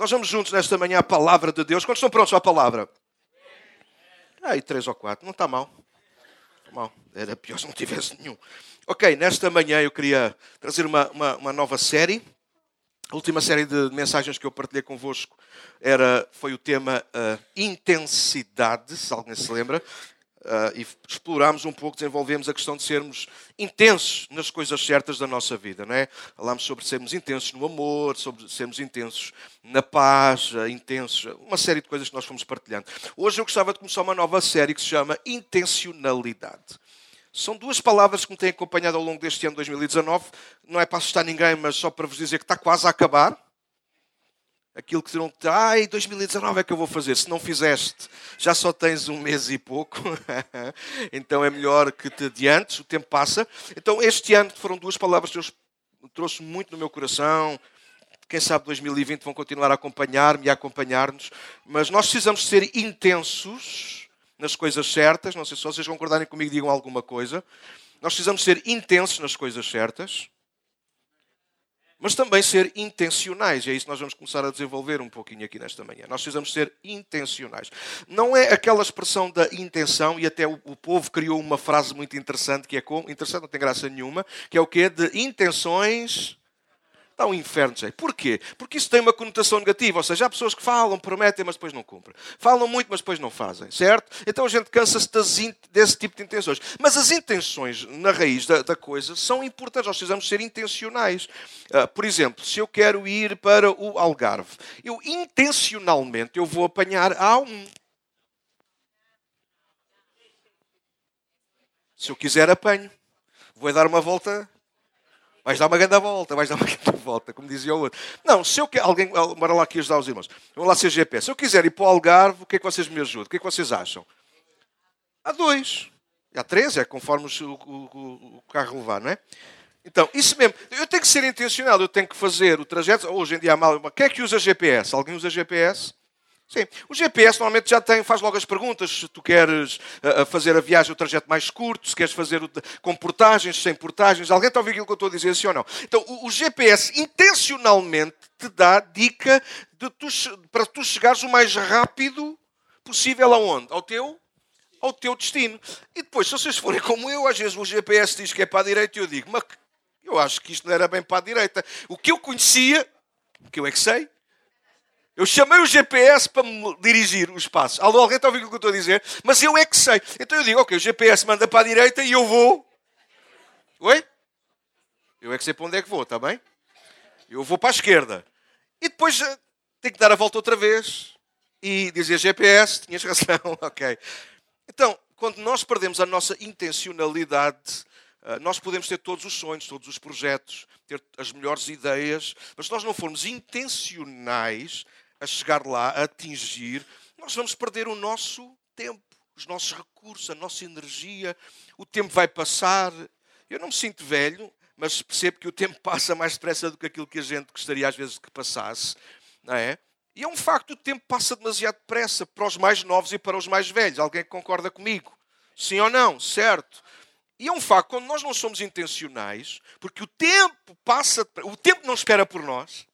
Nós vamos juntos nesta manhã à palavra de Deus. Quando estão prontos à palavra? Aí, três ou quatro. Não está mal. Está mal. Era pior se não tivesse nenhum. Ok, nesta manhã eu queria trazer uma, uma, uma nova série. A última série de mensagens que eu partilhei convosco era, foi o tema uh, intensidade, se alguém se lembra. Uh, e explorámos um pouco, desenvolvemos a questão de sermos intensos nas coisas certas da nossa vida, não é? Falámos sobre sermos intensos no amor, sobre sermos intensos na paz, uh, intensos, uma série de coisas que nós fomos partilhando. Hoje eu gostava de começar uma nova série que se chama Intencionalidade. São duas palavras que me têm acompanhado ao longo deste ano 2019. Não é para assustar ninguém, mas só para vos dizer que está quase a acabar aquilo que dirão, ai, 2019 é que eu vou fazer. Se não fizeste, já só tens um mês e pouco. então é melhor que te adiantes, o tempo passa. Então este ano foram duas palavras que Deus trouxe muito no meu coração. Quem sabe 2020 vão continuar a acompanhar-me e a acompanhar-nos. Mas nós precisamos ser intensos nas coisas certas. Não sei se vocês concordarem comigo, digam alguma coisa. Nós precisamos ser intensos nas coisas certas mas também ser intencionais. E é isso que nós vamos começar a desenvolver um pouquinho aqui nesta manhã. Nós precisamos ser intencionais. Não é aquela expressão da intenção, e até o, o povo criou uma frase muito interessante, que é como, interessante, não tem graça nenhuma, que é o quê? De intenções Está um inferno, gente. Porquê? Porque isso tem uma conotação negativa. Ou seja, há pessoas que falam, prometem, mas depois não cumprem. Falam muito, mas depois não fazem. Certo? Então a gente cansa-se desse tipo de intenções. Mas as intenções, na raiz da, da coisa, são importantes. Nós precisamos ser intencionais. Uh, por exemplo, se eu quero ir para o Algarve, eu intencionalmente eu vou apanhar A1. Se eu quiser, apanho. Vou dar uma volta Vais dar uma grande volta, vais dar uma grande volta, como dizia o outro. Não, se eu quero. Alguém. Bora lá aqui ajudar os irmãos. Vamos lá GPS. Se eu quiser ir para o Algarve, o que é que vocês me ajudam? O que é que vocês acham? Há dois. Há três, é conforme o, o, o carro levar, não é? Então, isso mesmo. Eu tenho que ser intencional, eu tenho que fazer o trajeto. Hoje em dia há mal. Quem é que usa GPS? Alguém usa GPS? Sim. O GPS normalmente já tem, faz logo as perguntas se tu queres uh, fazer a viagem, o trajeto mais curto, se queres fazer o, com portagens, sem portagens. Alguém está a ouvir aquilo que eu estou a dizer, sim ou não? Então, o, o GPS intencionalmente te dá dica tu, para tu chegares o mais rápido possível aonde? Ao teu? Ao teu destino. E depois, se vocês forem como eu, às vezes o GPS diz que é para a direita e eu digo, mas eu acho que isto não era bem para a direita. O que eu conhecia, que eu é que sei, eu chamei o GPS para me dirigir os passos. Alguém está a ouvir o que eu estou a dizer? Mas eu é que sei. Então eu digo, ok, o GPS manda para a direita e eu vou. Oi? Eu é que sei para onde é que vou, está bem? Eu vou para a esquerda. E depois eh, tenho que dar a volta outra vez. E dizer GPS, tinhas razão, ok. Então, quando nós perdemos a nossa intencionalidade, eh, nós podemos ter todos os sonhos, todos os projetos, ter as melhores ideias, mas se nós não formos intencionais, a chegar lá, a atingir, nós vamos perder o nosso tempo, os nossos recursos, a nossa energia. O tempo vai passar. Eu não me sinto velho, mas percebo que o tempo passa mais depressa do que aquilo que a gente gostaria às vezes que passasse, não é? E é um facto, o tempo passa demasiado depressa para os mais novos e para os mais velhos. Alguém concorda comigo? Sim ou não? Certo? E é um facto, quando nós não somos intencionais, porque o tempo passa, o tempo não espera por nós,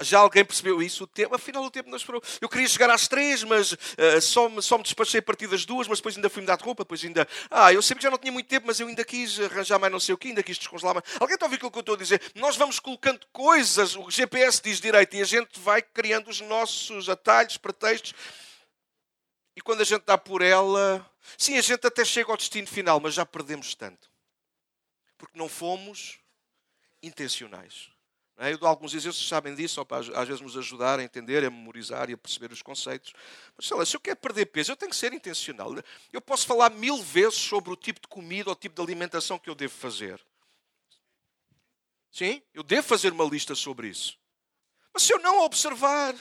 já alguém percebeu isso? O tempo, afinal, o tempo não esperou. Eu queria chegar às três, mas uh, só, me, só me despachei a partir das duas, mas depois ainda fui mudar de roupa, depois ainda. Ah, eu sempre que já não tinha muito tempo, mas eu ainda quis arranjar mais não sei o que, ainda quis descongelar mais. Alguém está a ouvir aquilo que eu estou a dizer? Nós vamos colocando coisas, o GPS diz direito, e a gente vai criando os nossos atalhos, pretextos. E quando a gente dá por ela. Sim, a gente até chega ao destino final, mas já perdemos tanto. Porque não fomos intencionais. É? Eu dou alguns exercícios, sabem disso, só para às vezes nos ajudar a entender, a memorizar e a perceber os conceitos. Mas sei lá, se eu quero perder peso, eu tenho que ser intencional. Eu posso falar mil vezes sobre o tipo de comida ou o tipo de alimentação que eu devo fazer. Sim, eu devo fazer uma lista sobre isso. Mas se eu não observar,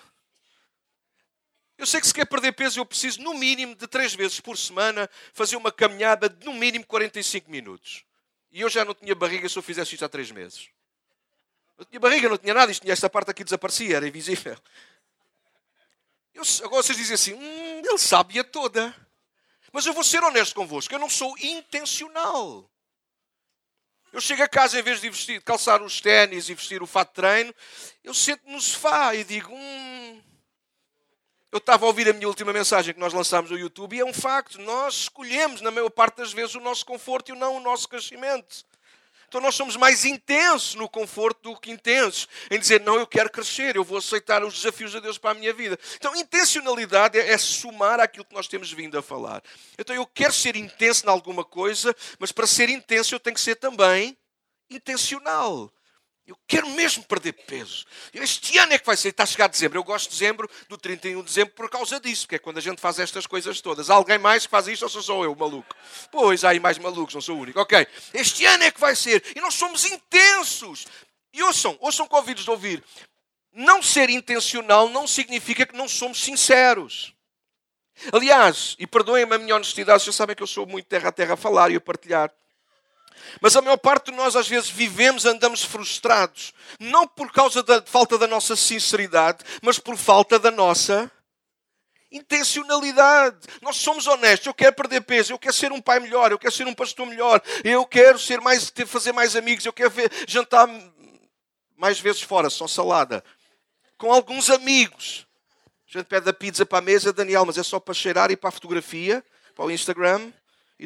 eu sei que se quer perder peso, eu preciso, no mínimo, de três vezes por semana, fazer uma caminhada de, no mínimo, 45 minutos. E eu já não tinha barriga se eu fizesse isto há três meses. Não tinha barriga, não tinha nada, isto tinha esta parte aqui desaparecia, era invisível. Eu, agora vocês dizem assim, hum, ele sabe a toda. Mas eu vou ser honesto convosco, eu não sou intencional. Eu chego a casa, em vez de vestir, de calçar os ténis e vestir o fato de treino, eu sento no sofá e digo: hum. Eu estava a ouvir a minha última mensagem que nós lançámos no YouTube e é um facto. Nós escolhemos, na maior parte das vezes, o nosso conforto e não o nosso crescimento. Então nós somos mais intensos no conforto do que intensos em dizer, não, eu quero crescer, eu vou aceitar os desafios de Deus para a minha vida. Então intencionalidade é, é somar aquilo que nós temos vindo a falar. Então eu quero ser intenso em alguma coisa, mas para ser intenso eu tenho que ser também intencional. Eu quero mesmo perder peso. Este ano é que vai ser. Está a chegar dezembro. Eu gosto de dezembro, do 31 de dezembro, por causa disso, porque é quando a gente faz estas coisas todas. Alguém mais que faz isto ou sou só eu, maluco? Pois, há aí mais malucos, não sou o único. Ok. Este ano é que vai ser. E nós somos intensos. E ouçam, ouçam com ouvidos de ouvir. Não ser intencional não significa que não somos sinceros. Aliás, e perdoem-me a minha honestidade, vocês sabem que eu sou muito terra a terra a falar e a partilhar. Mas a maior parte de nós, às vezes, vivemos, andamos frustrados, não por causa da falta da nossa sinceridade, mas por falta da nossa intencionalidade. Nós somos honestos. Eu quero perder peso, eu quero ser um pai melhor, eu quero ser um pastor melhor, eu quero ser mais, fazer mais amigos, eu quero ver, jantar mais vezes fora, só salada, com alguns amigos. A gente pede a pizza para a mesa, Daniel, mas é só para cheirar e para a fotografia, para o Instagram,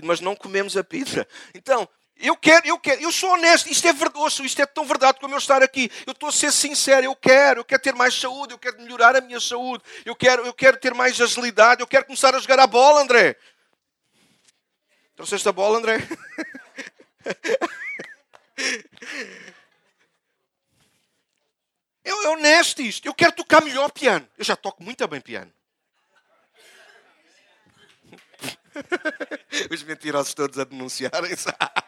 mas não comemos a pizza. Então, eu quero, eu quero, eu sou honesto, isto é verdade, isto é tão verdade como eu estar aqui. Eu estou a ser sincero, eu quero, eu quero ter mais saúde, eu quero melhorar a minha saúde, eu quero, eu quero ter mais agilidade, eu quero começar a jogar a bola, André. Trouxeste a bola, André? É, é honesto isto. Eu quero tocar melhor piano. Eu já toco muito bem piano. Os mentirosos todos a denunciarem-se.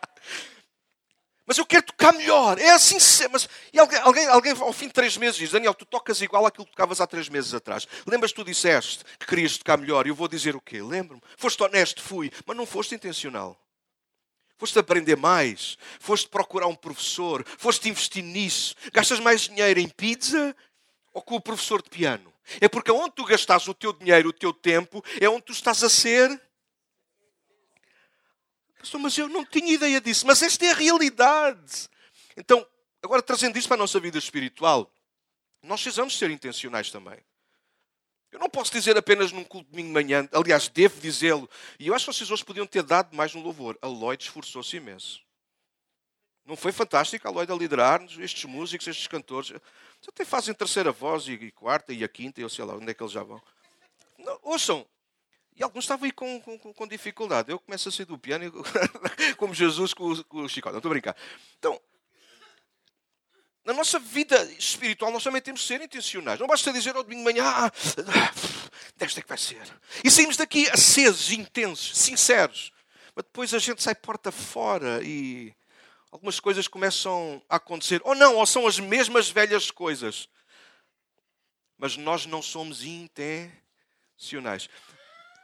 Mas eu quero tocar melhor. É assim. Mas, e alguém, alguém, ao fim de três meses, diz: Daniel, tu tocas igual àquilo que tocavas há três meses atrás. Lembras tu disseste que querias tocar melhor? E eu vou dizer o quê? Lembro-me. Foste honesto, fui, mas não foste intencional. Foste aprender mais, foste procurar um professor, foste investir nisso. Gastas mais dinheiro em pizza ou com o professor de piano? É porque onde tu gastas o teu dinheiro, o teu tempo, é onde tu estás a ser mas eu não tinha ideia disso. Mas esta é a realidade. Então, agora trazendo isto para a nossa vida espiritual, nós precisamos ser intencionais também. Eu não posso dizer apenas num culto de manhã, aliás, devo dizê-lo, e eu acho que vocês hoje podiam ter dado mais um louvor. A Lloyd esforçou-se imenso. Não foi fantástico a Lloyd a liderar-nos, estes músicos, estes cantores? Eles até fazem terceira voz e quarta e a quinta, e eu sei lá onde é que eles já vão. Não, ouçam, e alguns estavam aí com, com, com dificuldade. Eu começo a sair do piano como Jesus com com o chicote. Não estou a brincar. Então, na nossa vida espiritual, nós também temos de ser intencionais. Não basta dizer ao domingo de manhã, ah, desta é que vai ser. E saímos daqui acesos, intensos, sinceros. Mas depois a gente sai porta fora e algumas coisas começam a acontecer. Ou não, ou são as mesmas velhas coisas. Mas nós não somos intencionais.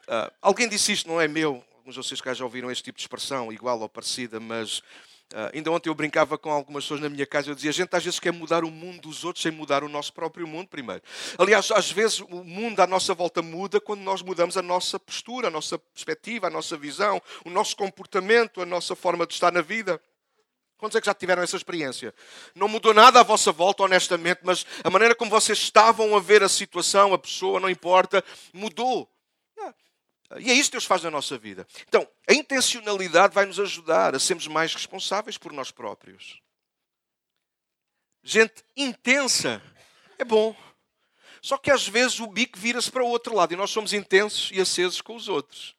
Uh, alguém disse isto, não é meu, alguns de vocês cá já ouviram este tipo de expressão, igual ou parecida, mas uh, ainda ontem eu brincava com algumas pessoas na minha casa, eu dizia, a gente às vezes quer mudar o mundo dos outros sem mudar o nosso próprio mundo primeiro. Aliás, às vezes o mundo à nossa volta muda quando nós mudamos a nossa postura, a nossa perspectiva, a nossa visão, o nosso comportamento, a nossa forma de estar na vida. Quantos é que já tiveram essa experiência? Não mudou nada à vossa volta, honestamente, mas a maneira como vocês estavam a ver a situação, a pessoa, não importa, mudou. E é isso que Deus faz na nossa vida. Então, a intencionalidade vai nos ajudar a sermos mais responsáveis por nós próprios. Gente intensa é bom. Só que às vezes o bico vira-se para o outro lado e nós somos intensos e acesos com os outros.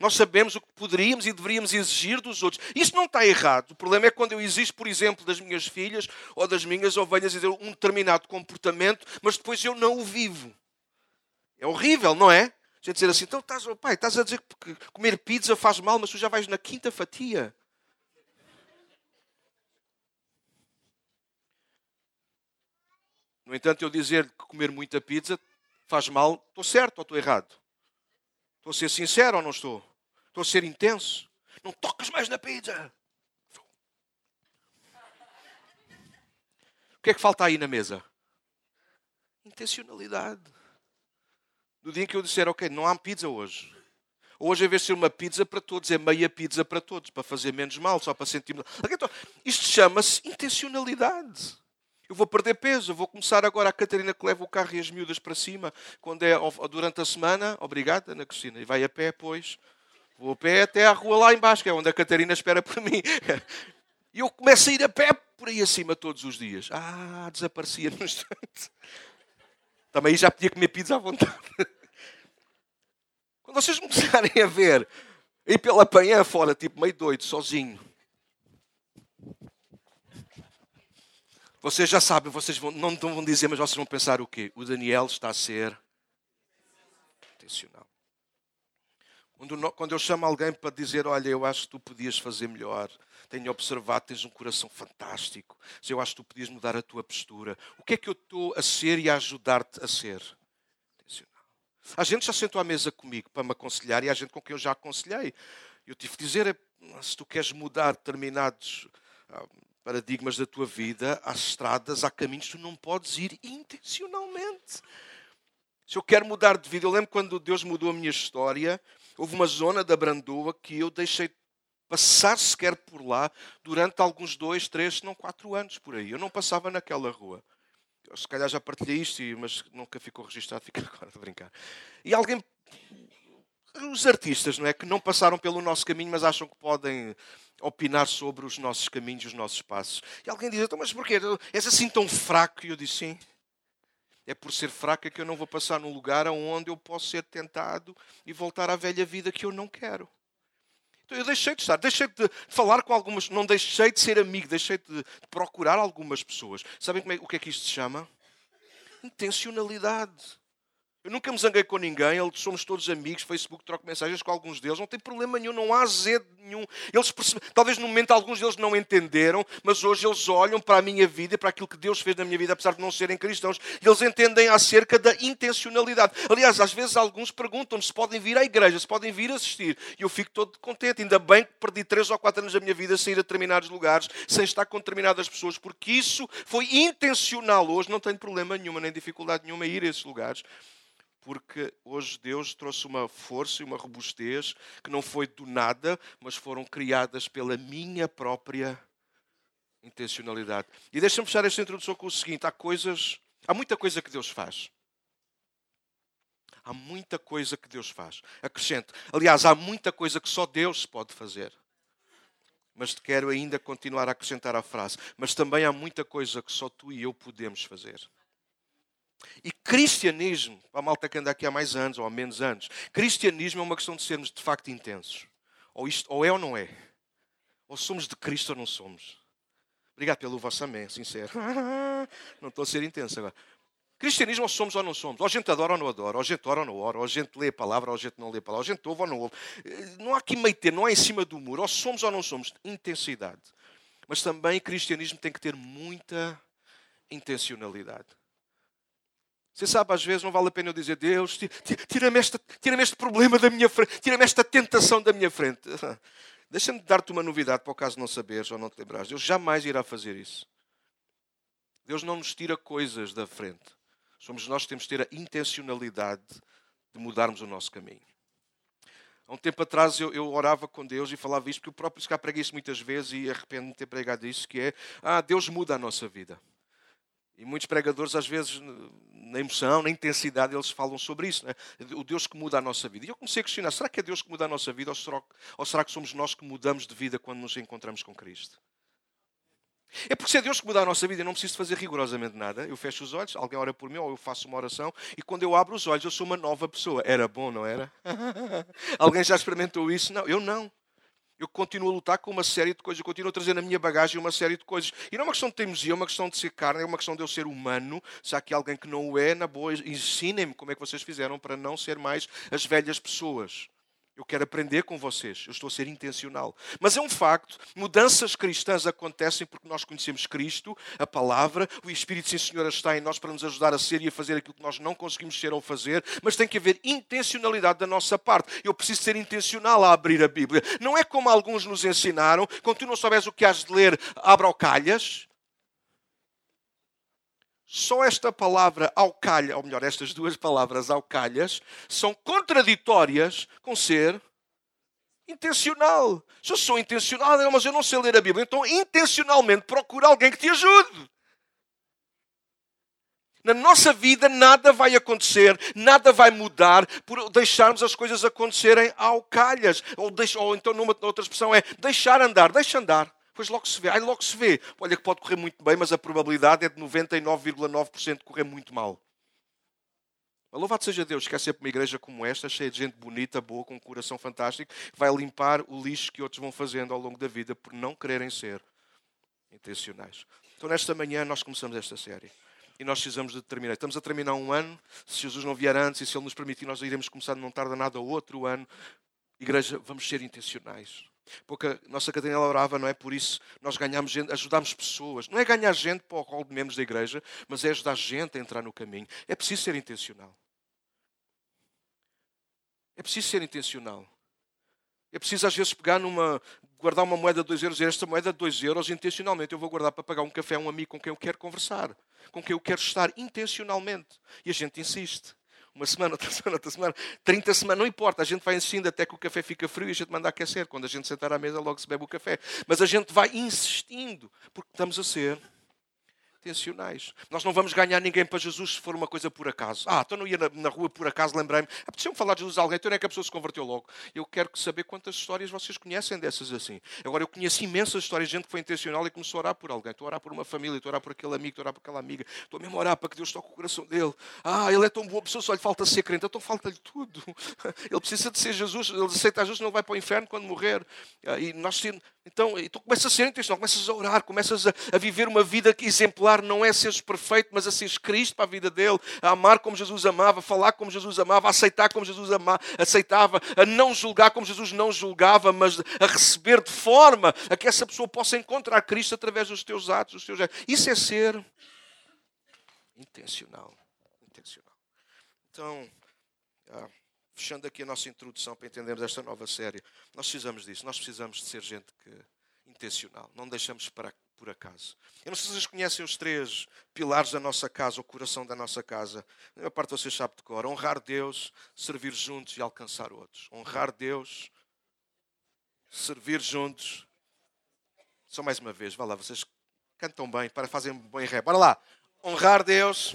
Nós sabemos o que poderíamos e deveríamos exigir dos outros. Isso não está errado. O problema é quando eu exijo, por exemplo, das minhas filhas ou das minhas ovelhas um determinado comportamento, mas depois eu não o vivo. É horrível, não é? Gente dizer assim, então estás, oh pai, estás a dizer que comer pizza faz mal, mas tu já vais na quinta fatia. No entanto, eu dizer que comer muita pizza faz mal, estou certo ou estou errado? Estou a ser sincero ou não estou? Estou a ser intenso? Não tocas mais na pizza. O que é que falta aí na mesa? Intencionalidade. No dia em que eu disser, ok, não há pizza hoje. Hoje, em vez de ser uma pizza para todos, é meia pizza para todos, para fazer menos mal, só para sentir. Então, isto chama-se intencionalidade. Eu vou perder peso, eu vou começar agora a Catarina que leva o carro e as miúdas para cima, quando é durante a semana. Obrigada, Ana Cristina. E vai a pé, pois. Vou a pé até à rua lá embaixo, que é onde a Catarina espera por mim. E eu começo a ir a pé por aí acima todos os dias. Ah, desaparecia no instante. Também já podia comer pizza à vontade. Quando vocês começarem a ver, ir pela panhã fora, tipo meio doido, sozinho. Vocês já sabem, vocês vão, não vão dizer, mas vocês vão pensar o quê? O Daniel está a ser intencional. Quando, quando eu chamo alguém para dizer, olha, eu acho que tu podias fazer melhor, tenho observado, tens um coração fantástico, eu acho que tu podias mudar a tua postura. O que é que eu estou a ser e a ajudar-te a ser? A gente já sentou à mesa comigo para me aconselhar e há gente com quem eu já aconselhei. Eu tive de dizer, se tu queres mudar determinados ah, paradigmas da tua vida, há estradas, há caminhos tu não podes ir intencionalmente. Se eu quero mudar de vida, eu lembro quando Deus mudou a minha história, houve uma zona da Brandoa que eu deixei passar sequer por lá durante alguns dois, três, se não quatro anos por aí. Eu não passava naquela rua se calhar já partilhei isto, mas nunca ficou registado, fica agora a brincar. E alguém, os artistas, não é? Que não passaram pelo nosso caminho, mas acham que podem opinar sobre os nossos caminhos, os nossos passos. E alguém diz, então, mas porquê? És assim tão fraco? E eu disse, sim. É por ser fraca que eu não vou passar num lugar onde eu posso ser tentado e voltar à velha vida que eu não quero. Então eu deixei de estar, deixei de falar com algumas, não deixei de ser amigo, deixei de procurar algumas pessoas. Sabem como é, o que é que isto se chama? Intencionalidade. Eu nunca me zanguei com ninguém, somos todos amigos, Facebook, troco mensagens com alguns deles, não tem problema nenhum, não há zedo nenhum. Eles. Talvez no momento alguns deles não entenderam, mas hoje eles olham para a minha vida para aquilo que Deus fez na minha vida, apesar de não serem cristãos, e eles entendem acerca da intencionalidade. Aliás, às vezes alguns perguntam-me se podem vir à igreja, se podem vir assistir, e eu fico todo contente. Ainda bem que perdi três ou quatro anos da minha vida sem ir a determinados lugares, sem estar com determinadas pessoas, porque isso foi intencional. Hoje não tenho problema nenhuma, nem dificuldade nenhuma em ir a esses lugares porque hoje Deus trouxe uma força e uma robustez que não foi do nada, mas foram criadas pela minha própria intencionalidade. E deixa-me fechar esta introdução com o seguinte: há coisas, há muita coisa que Deus faz. Há muita coisa que Deus faz. Acrescento. Aliás, há muita coisa que só Deus pode fazer. Mas quero ainda continuar a acrescentar a frase. Mas também há muita coisa que só tu e eu podemos fazer. E cristianismo, para a malta que anda aqui há mais anos ou há menos anos, cristianismo é uma questão de sermos de facto intensos. Ou, isto, ou é ou não é. Ou somos de Cristo ou não somos. Obrigado pelo vosso amém, sincero. Não estou a ser intenso agora. Cristianismo ou somos ou não somos. Ou a gente adora ou não adora. Ou a gente ora ou não ora. Ou a gente lê a palavra ou a gente não lê a palavra. Ou a gente ouve ou não ouve. Não há aqui meio ter, não há em cima do muro. Ou somos ou não somos. Intensidade. Mas também cristianismo tem que ter muita intencionalidade. Você sabe, às vezes não vale a pena eu dizer, Deus, tira-me este, tira este problema da minha frente, tira-me esta tentação da minha frente. Deixa-me dar-te uma novidade para o caso não saberes ou não te lembrares. Deus jamais irá fazer isso. Deus não nos tira coisas da frente. Somos nós que temos de ter a intencionalidade de mudarmos o nosso caminho. Há um tempo atrás eu, eu, orava com Deus e falava isto, porque eu próprio cá preguei isso muitas vezes e arrependo-me de ter pregado isso, que é, ah, Deus muda a nossa vida. E muitos pregadores, às vezes, na emoção, na intensidade, eles falam sobre isso. Né? O Deus que muda a nossa vida. E eu comecei a questionar: será que é Deus que muda a nossa vida ou será, que somos nós que mudamos de vida quando nos encontramos com Cristo? É porque se é Deus que muda a nossa vida, eu não preciso fazer rigorosamente nada. Eu fecho os olhos, alguém ora por mim, ou eu faço uma oração, e quando eu abro os olhos, eu sou uma nova pessoa. Era bom, não era? alguém já experimentou isso? Não, eu não. Eu continuo a lutar com uma série de coisas, eu continuo a trazer na minha bagagem uma série de coisas. E não é uma questão de teimosia, é uma questão de ser carne, é uma questão de eu ser humano. Se há aqui alguém que não o é, na boa, ensinem-me como é que vocês fizeram para não ser mais as velhas pessoas. Eu quero aprender com vocês. Eu estou a ser intencional. Mas é um facto: mudanças cristãs acontecem porque nós conhecemos Cristo, a palavra, o Espírito Sim Senhor está em nós para nos ajudar a ser e a fazer aquilo que nós não conseguimos ser ou fazer. Mas tem que haver intencionalidade da nossa parte. Eu preciso ser intencional a abrir a Bíblia. Não é como alguns nos ensinaram: quando tu não souberes o que has de ler, abra o calhas. Só esta palavra calha, ou melhor, estas duas palavras calhas, são contraditórias com ser Intencional. Se eu sou intencional, mas eu não sei ler a Bíblia, então intencionalmente procura alguém que te ajude. Na nossa vida nada vai acontecer, nada vai mudar por deixarmos as coisas acontecerem ao calhas. Ou, deixa, ou então, numa outra expressão, é deixar andar, deixa andar. Pois logo se vê, aí logo se vê. Olha que pode correr muito bem, mas a probabilidade é de 99,9% correr muito mal. Mas louvado seja Deus, que é sempre uma igreja como esta, cheia de gente bonita, boa, com um coração fantástico, que vai limpar o lixo que outros vão fazendo ao longo da vida por não quererem ser intencionais. Então, nesta manhã, nós começamos esta série e nós precisamos de terminar. Estamos a terminar um ano, se Jesus não vier antes e se Ele nos permitir, nós iremos começar, não tarda nada, outro ano. Igreja, vamos ser intencionais. Porque a nossa Catarina orava, não é? Por isso nós ganhamos gente, ajudamos pessoas. Não é ganhar gente para o rol de membros da igreja, mas é ajudar gente a entrar no caminho. É preciso ser intencional. É preciso ser intencional. É preciso às vezes pegar numa, guardar uma moeda de 2 euros e esta moeda de 2 euros intencionalmente eu vou guardar para pagar um café a um amigo com quem eu quero conversar, com quem eu quero estar intencionalmente. E a gente insiste. Uma semana, outra semana, outra semana, 30 semanas, não importa, a gente vai insistindo até que o café fica frio e a gente manda aquecer. Quando a gente sentar à mesa, logo se bebe o café. Mas a gente vai insistindo, porque estamos a ser intencionais. Nós não vamos ganhar ninguém para Jesus se for uma coisa por acaso. Ah, então não ia na, na rua por acaso, lembrei-me. Apeteceu-me falar de Jesus a alguém, então é que a pessoa se converteu logo. Eu quero saber quantas histórias vocês conhecem dessas assim. Agora, eu conheço imensas histórias de gente que foi intencional e começou a orar por alguém. Estou a orar por uma família, estou a orar por aquele amigo, estou a orar por aquela amiga. Estou mesmo a orar para que Deus toque o coração dele. Ah, ele é tão boa pessoa, só lhe falta ser crente. Então falta-lhe tudo. Ele precisa de ser Jesus, ele aceita Jesus, não vai para o inferno quando morrer. Ah, e nós então, tu começas a ser intencional, começas a orar, começas a, a, viver uma vida exemplar, não é seres perfeito, mas a seres Cristo para a vida dele, a amar como Jesus amava, a falar como Jesus amava, a aceitar como Jesus aceitava, a não julgar como Jesus não julgava, mas a receber de forma a que essa pessoa possa encontrar Cristo através dos teus atos, dos teus Isso é ser intencional. Intencional. Então, ah, fechando aqui a nossa introdução para entendermos esta nova série, nós precisamos disso. Nós precisamos de ser gente que, intencional. Não deixamos para por acaso. Eu não sei se vocês conhecem os três pilares da nossa casa, o coração da nossa casa. A maior parte de vocês sabe de cor. Honrar Deus, servir juntos e alcançar outros. Honrar Deus, servir juntos. Só mais uma vez, vá lá, vocês cantam bem, para fazem bem ré. Bora lá. Honrar Deus,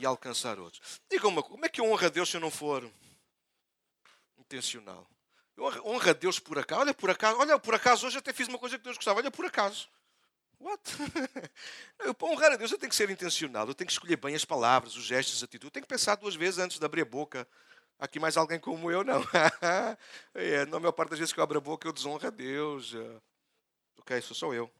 e alcançar outros. Diga uma coisa, como é que eu honro a Deus se eu não for intencional? Eu honro a Deus por acaso. Olha, por acaso, olha, por acaso hoje até fiz uma coisa que Deus gostava. Olha, por acaso. What? Eu, para honrar a Deus eu tenho que ser intencional. Eu tenho que escolher bem as palavras, os gestos, a atitude. Eu tenho que pensar duas vezes antes de abrir a boca. Aqui mais alguém como eu, não. é, na maior parte das vezes que eu abro a boca eu desonro a Deus. Ok, sou só eu.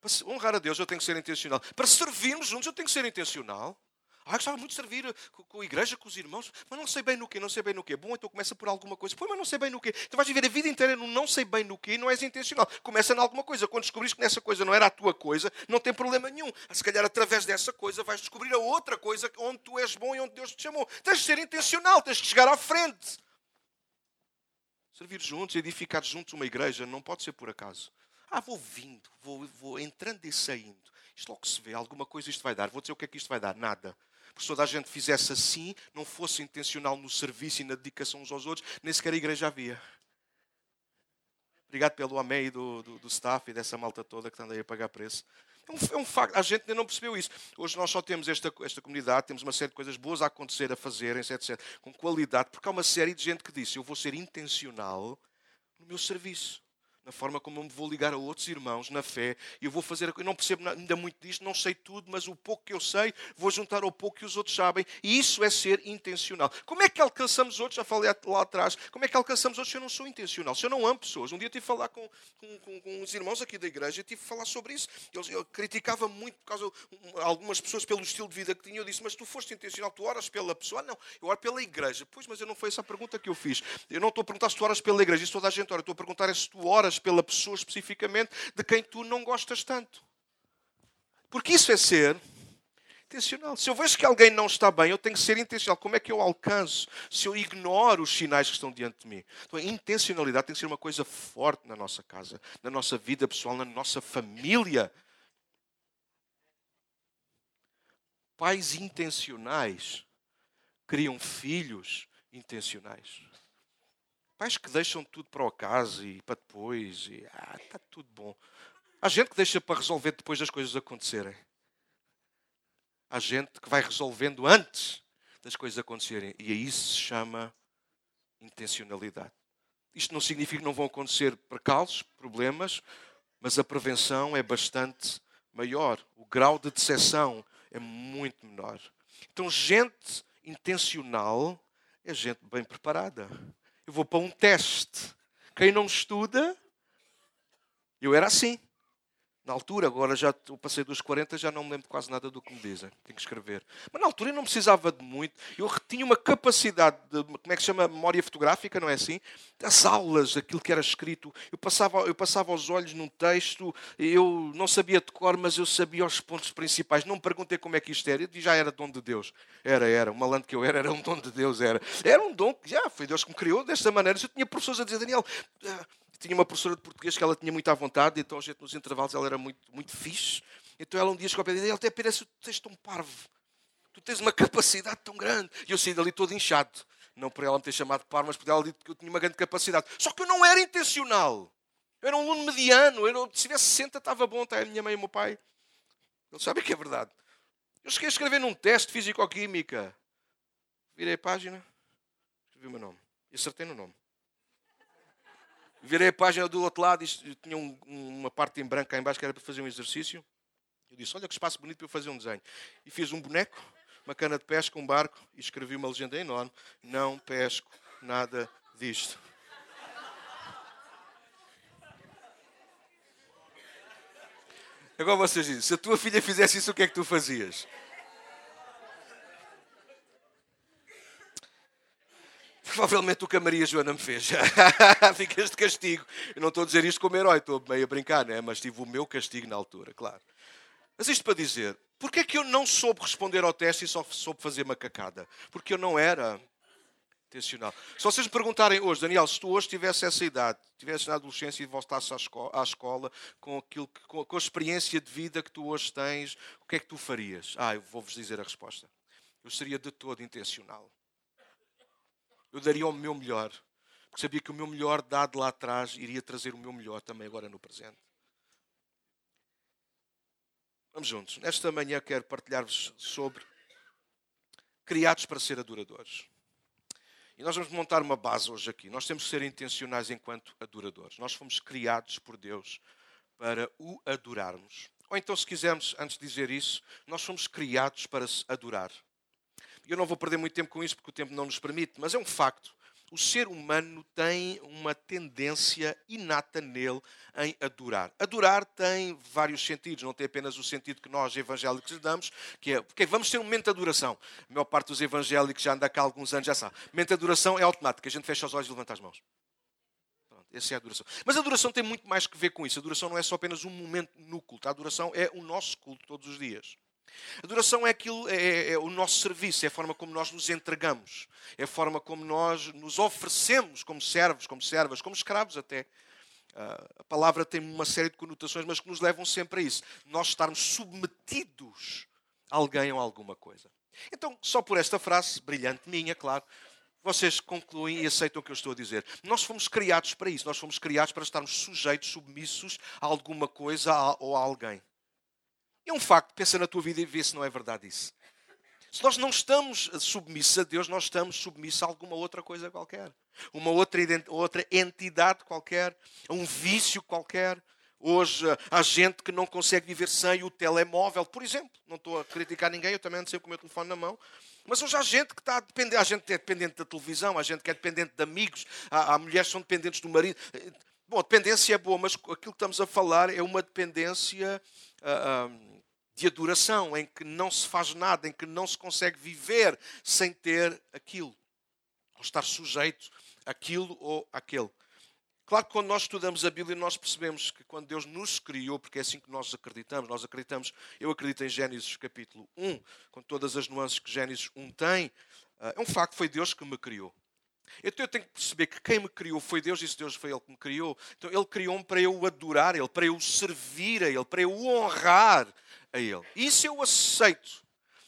Para honrar a Deus eu tenho que ser intencional. Para servirmos juntos eu tenho que ser intencional. Ah, gostava muito de servir eh, com a igreja, com os irmãos, mas não sei bem no quê, não sei bem no quê. Bom, então começa por alguma coisa. Pô, mas não sei bem no quê. Então vais viver a vida inteira no não sei bem no quê e não és intencional. Começa em alguma coisa. Quando descobrires que nessa coisa não era a tua coisa, não tem problema nenhum. Ah, se calhar através dessa coisa vais descobrir a outra coisa onde tu és bom e onde Deus te chamou. Tens de ser intencional, tens de chegar à frente. Servir juntos, edificar juntos uma igreja, não pode ser por acaso. Ah, vou vindo, vou, vou entrando e saindo. Isto logo se vê, alguma coisa isto vai dar. Vou dizer o que é que isto vai dar. Nada. Porque se toda a gente fizesse assim, não fosse intencional no serviço e na dedicação uns aos outros, nem sequer a igreja havia. Obrigado pelo amém do, do, do staff e dessa malta toda que está aí a pagar preço. É um, é um, facto, a gente ainda não percebeu isso. Hoje nós só temos esta, esta comunidade, temos uma série de coisas boas a acontecer, a fazer, etc, com qualidade, porque há uma série de gente que disse: Eu vou ser intencional no meu serviço na forma como eu me vou ligar a outros irmãos na fé. Eu vou fazer. Eu não percebo ainda muito disto, não sei tudo, mas o pouco que eu sei, vou juntar ao pouco que os outros sabem. E isso é ser intencional. Como é que alcançamos outros? Já falei lá atrás. Como é que alcançamos outros se eu não sou intencional? Se eu não amo pessoas. Um dia eu tive que falar com, com, com, com os irmãos aqui da igreja, eu tive que falar sobre isso. Eu, eu criticava muito por causa de algumas pessoas pelo estilo de vida que tinham. Eu disse, mas tu foste intencional, tu oras pela pessoa? Ah, não, eu oro pela igreja. Pois, mas eu não foi essa a pergunta que eu fiz. Eu não estou a perguntar se tu oras pela igreja, isso toda a gente ora. Eu estou a perguntar é se tu oras pela pessoa especificamente de quem tu não gostas tanto. Porque isso é ser intencional. Se eu vejo que alguém não está bem, eu tenho que ser intencional. Como é que eu alcanço? Se eu ignoro os sinais que estão diante de mim. Então, a intencionalidade tem que ser uma coisa forte na nossa casa, na nossa vida pessoal, na nossa família. Pais intencionais criam filhos intencionais. Pais que deixam tudo para o acaso e para depois. E, ah, está tudo bom. Há gente que deixa para resolver depois das coisas acontecerem. Há gente que vai resolvendo antes das coisas acontecerem. E aí se chama intencionalidade. Isto não significa que não vão acontecer percalços, problemas, mas a prevenção é bastante maior. O grau de decepção é muito menor. Então, gente intencional é gente bem preparada. Eu vou para um teste. Quem não estuda, eu era assim na altura, agora já passei dos 40, já não me lembro quase nada do que me dizem. Tenho que escrever. Mas na altura eu não precisava de muito. Eu tinha uma capacidade de, como é que se chama, memória fotográfica, não é assim? Das aulas, aquilo que era escrito. Eu passava, eu passava os olhos num texto, eu não sabia de cor, mas eu sabia os pontos principais. Não me perguntei como é que isto era. Eu já era dom de Deus. Era, era. O malandro que eu era, era um dom de Deus. Era, era um dom que já foi Deus que me criou desta maneira. Eu tinha professores a dizer, Daniel ah, tinha uma professora de português que ela tinha muita vontade, então a gente nos intervalos ela era muito, muito fixe. Então ela um dia chegou a ele até parece que tu tens tão parvo. Tu tens uma capacidade tão grande. E eu saí dali todo inchado. Não por ela me ter chamado de parvo, mas por ela dito que eu tinha uma grande capacidade. Só que eu não era intencional. Eu era um aluno mediano. Eu, se tivesse 60 estava bom, até a minha mãe e o meu pai. Eles sabem que é verdade. Eu cheguei a escrever num teste de físico-química. Virei a página, escrevi o meu nome. E acertei no nome. Virei a página do outro lado e tinha um, uma parte em branco cá em baixo que era para fazer um exercício. Eu disse, olha que espaço bonito para eu fazer um desenho. E fiz um boneco, uma cana de pesca, um barco e escrevi uma legenda enorme. Não pesco nada disto. Agora vocês dizem, se a tua filha fizesse isso, o que é que tu fazias? Provavelmente o que a Maria Joana me fez. Ficas de castigo. Eu não estou a dizer isto como herói, estou meio a brincar, né? mas tive o meu castigo na altura, claro. Mas isto para dizer, porquê é que eu não soube responder ao teste e só soube fazer macacada? Porque eu não era intencional. Se vocês me perguntarem hoje, Daniel, se tu hoje tivesse essa idade, tivesse na adolescência e voltasse à escola, à escola com, aquilo que, com, a experiência de vida que tu hoje tens, o que é que tu farias? Ah, eu vou-vos dizer a resposta. Eu seria de todo intencional eu daria o meu melhor. Porque sabia que o meu melhor dado lá atrás iria trazer o meu melhor também agora no presente. Vamos juntos. Nesta manhã quero partilhar-vos sobre criados para ser adoradores. E nós vamos montar uma base hoje aqui. Nós temos que ser intencionais enquanto adoradores. Nós fomos criados por Deus para o adorarmos. Ou então, se quisermos, antes de dizer isso, nós fomos criados para se adorar. Eu não vou perder muito tempo com isso porque o tempo não nos permite, mas é um facto. O ser humano tem uma tendência inata nele em adorar. Adorar tem vários sentidos, não tem apenas o sentido que nós evangélicos damos, que é porque vamos ter um momento de adoração. A maior parte dos evangélicos já anda cá há alguns anos, já sabe. Momento de adoração é automático, a gente fecha os olhos e levanta as mãos. Essa é a adoração. Mas a adoração tem muito mais que ver com isso. A adoração não é só apenas um momento no culto. A adoração é o nosso culto todos os dias. Adoração é, aquilo, é, é, é, o nosso serviço, é a forma como nós nos entregamos, é a forma como nós nos oferecemos como servos, como servas, como escravos até. Uh, a palavra tem uma série de conotações, mas que nos levam sempre a isso. Nós estarmos submetidos a alguém ou a alguma coisa. Então, só por esta frase, brilhante minha, claro, vocês concluem e aceitam o que eu estou a dizer. Nós fomos criados para isso. Nós fomos criados para estarmos sujeitos, submissos a alguma coisa ou a alguém. É um facto, pensa na tua vida e vê se não é verdade isso. Se nós não estamos submissos a Deus, nós estamos submissos a alguma outra coisa qualquer. Uma outra, outra entidade qualquer, a um vício qualquer. Hoje há gente que não consegue viver sem o telemóvel, por exemplo. Não estou a criticar ninguém, eu também ando sempre com o meu telefone na mão. Mas hoje há gente que está dependente, há gente que é dependente da televisão, há gente que é dependente de amigos, há, há mulheres que são dependentes do marido. Bom, a dependência é boa, mas aquilo que estamos a falar é uma dependência. Uh, de adoração, em que não se faz nada, em que não se consegue viver sem ter aquilo, ou estar sujeito àquilo ou àquele. Claro que quando nós estudamos a Bíblia, nós percebemos que quando Deus nos criou, porque é assim que nós acreditamos, nós acreditamos, eu acredito em Gênesis capítulo 1, com todas as nuances que Gênesis 1 tem, eh, é um facto, foi Deus que me criou. Então eu tenho que perceber que quem me criou foi Deus e se Deus foi Ele que me criou. Então Ele criou-me para eu adorar Ele, para eu servir a Ele, para eu honrar a Ele. E isso eu aceito.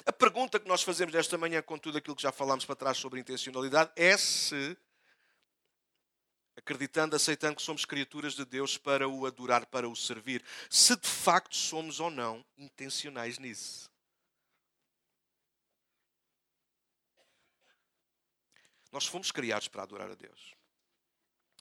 A pergunta que nós fazemos nesta manhã, com tudo aquilo que já falámos para trás sobre intencionalidade, é se acreditando, aceitando que somos criaturas de Deus para o adorar, para o servir. Se de facto somos ou não intencionais nisso. Nós fomos criados para adorar a Deus.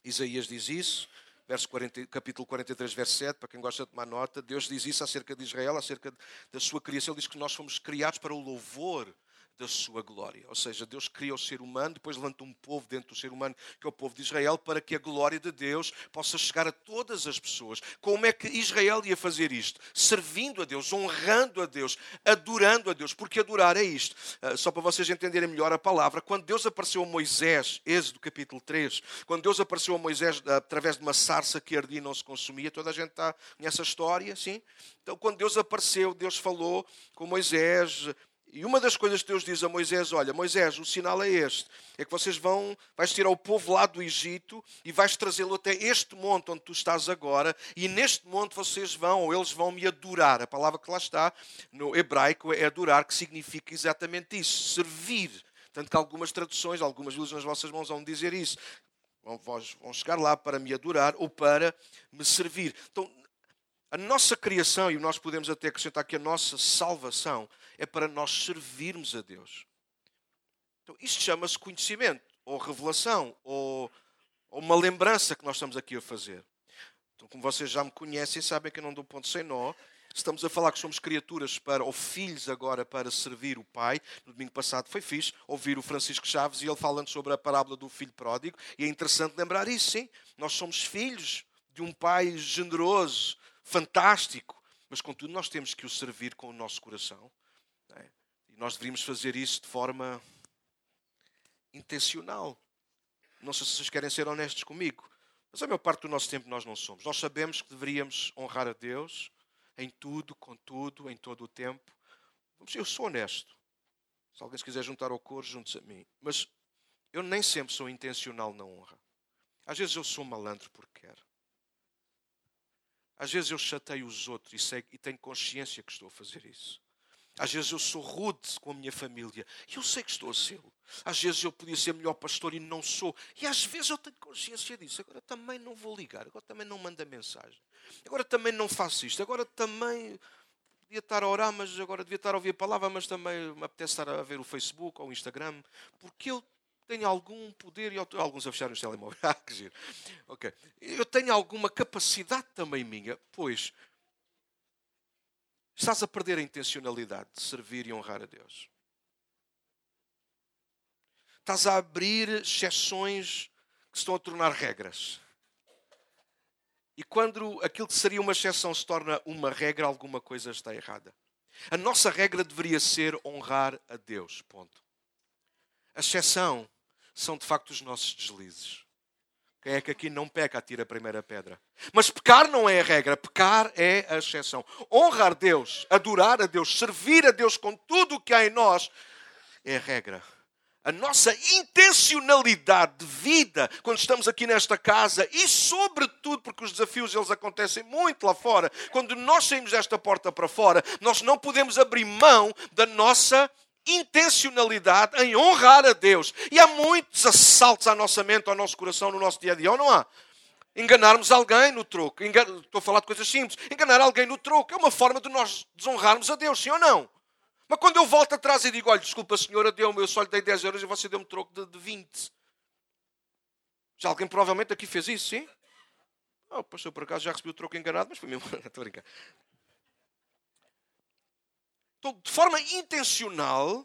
Isaías diz isso, verso 40, capítulo 43, verso 7, para quem gosta de tomar nota. Deus diz isso acerca de Israel, acerca da sua criação. Ele diz que nós fomos criados para o louvor da sua glória. Ou seja, Deus cria o ser humano, depois levanta um povo dentro do ser humano, que é o povo de Israel, para que a glória de Deus possa chegar a todas as pessoas. Como é que Israel ia fazer isto? Servindo a Deus, honrando a Deus, adorando a Deus. Porque adorar é isto. Ah, só para vocês entenderem melhor a palavra, quando Deus apareceu a Moisés, Êxodo capítulo 3, quando Deus apareceu a Moisés ah, através de uma sarça que ardia e não se consumia, toda a gente está, conhece a história, sim? Então, quando Deus apareceu, Deus falou com Moisés, e uma das coisas que Deus diz a Moisés: Olha, Moisés, o sinal é este: é que vocês vão, vais tirar o povo lá do Egito e vais trazê-lo até este monte onde tu estás agora, e neste monte vocês vão, ou eles vão me adorar. A palavra que lá está no hebraico é adorar, que significa exatamente isso: servir. Tanto que algumas traduções, algumas Bíblias nas vossas mãos vão dizer isso. Vão chegar lá para me adorar ou para me servir. Então, a nossa criação, e nós podemos até acrescentar que a nossa salvação, é para nós servirmos a Deus. Então, isto chama-se conhecimento, ou revelação, ou, ou, uma lembrança que nós estamos aqui a fazer. Então, como vocês já me conhecem, sabem que eu não dou ponto sem nó. Estamos a falar que somos criaturas para, ou filhos agora para servir o Pai. No domingo passado foi fixe ouvir o Francisco Chaves e ele falando sobre a parábola do filho pródigo. E é interessante lembrar isso, sim. Nós somos filhos de um Pai generoso, fantástico, mas contudo nós temos que o servir com o nosso coração. E nós deveríamos fazer isso de forma intencional. Não sei se vocês querem ser honestos comigo, mas a maior parte do nosso tempo nós não somos. Nós sabemos que deveríamos honrar a Deus em tudo, com tudo, em todo o tempo. Eu sou honesto. Se alguém se quiser juntar ao coro, junte-se a mim. Mas eu nem sempre sou intencional na honra. Às vezes eu sou malandro porque quero. Às vezes eu chateio os outros e, sei, e tenho consciência que estou a fazer isso. Às vezes eu sou rude com a minha família e eu sei que estou a ser. Às vezes eu podia ser melhor pastor e não sou. E às vezes eu tenho consciência disso. Agora também não vou ligar, agora também não mando mensagem. Agora também não faço isto. Agora também devia estar a orar, mas agora devia estar a ouvir a palavra, mas também me apetece estar a ver o Facebook ou o Instagram. Porque eu tenho algum poder e alguns a fechar os telemóveis. Ah, que giro. Ok. Eu tenho alguma capacidade também minha, pois estás a perder a intencionalidade de servir e honrar a Deus. Estás a abrir exceções que se estão a tornar regras. E quando aquilo que seria uma exceção se torna uma regra, alguma coisa está errada. A nossa regra deveria ser honrar a Deus. Ponto. A exceção são de facto os nossos deslizes. Quem é que aqui não peca, atira a primeira pedra. Mas pecar não é a regra, pecar é a exceção. Honrar Deus, adorar a Deus, servir a Deus com tudo o que há em nós é a regra. A nossa intencionalidade de vida, quando estamos aqui nesta casa, e sobretudo porque os desafios eles acontecem muito lá fora, quando nós saímos desta porta para fora, nós não podemos abrir mão da nossa intencionalidade em honrar a Deus. E há muitos assaltos à nossa mente, ao nosso coração, no nosso dia a dia, ou não há? Enganarmos alguém no troco. Engan... Estou a falar de coisas simples. Enganar alguém no troco é uma forma de nós desonrarmos a Deus, sim ou não? Mas quando eu volto atrás e digo, olha, desculpa, senhora deu-me, eu só lhe dei 10 euros e você deu-me troco de, de 20. Já alguém provavelmente aqui fez isso, sim? Oh, pastor, por acaso já recebi o troco enganado, mas foi mesmo. Estou a brincar. Então, de forma intencional,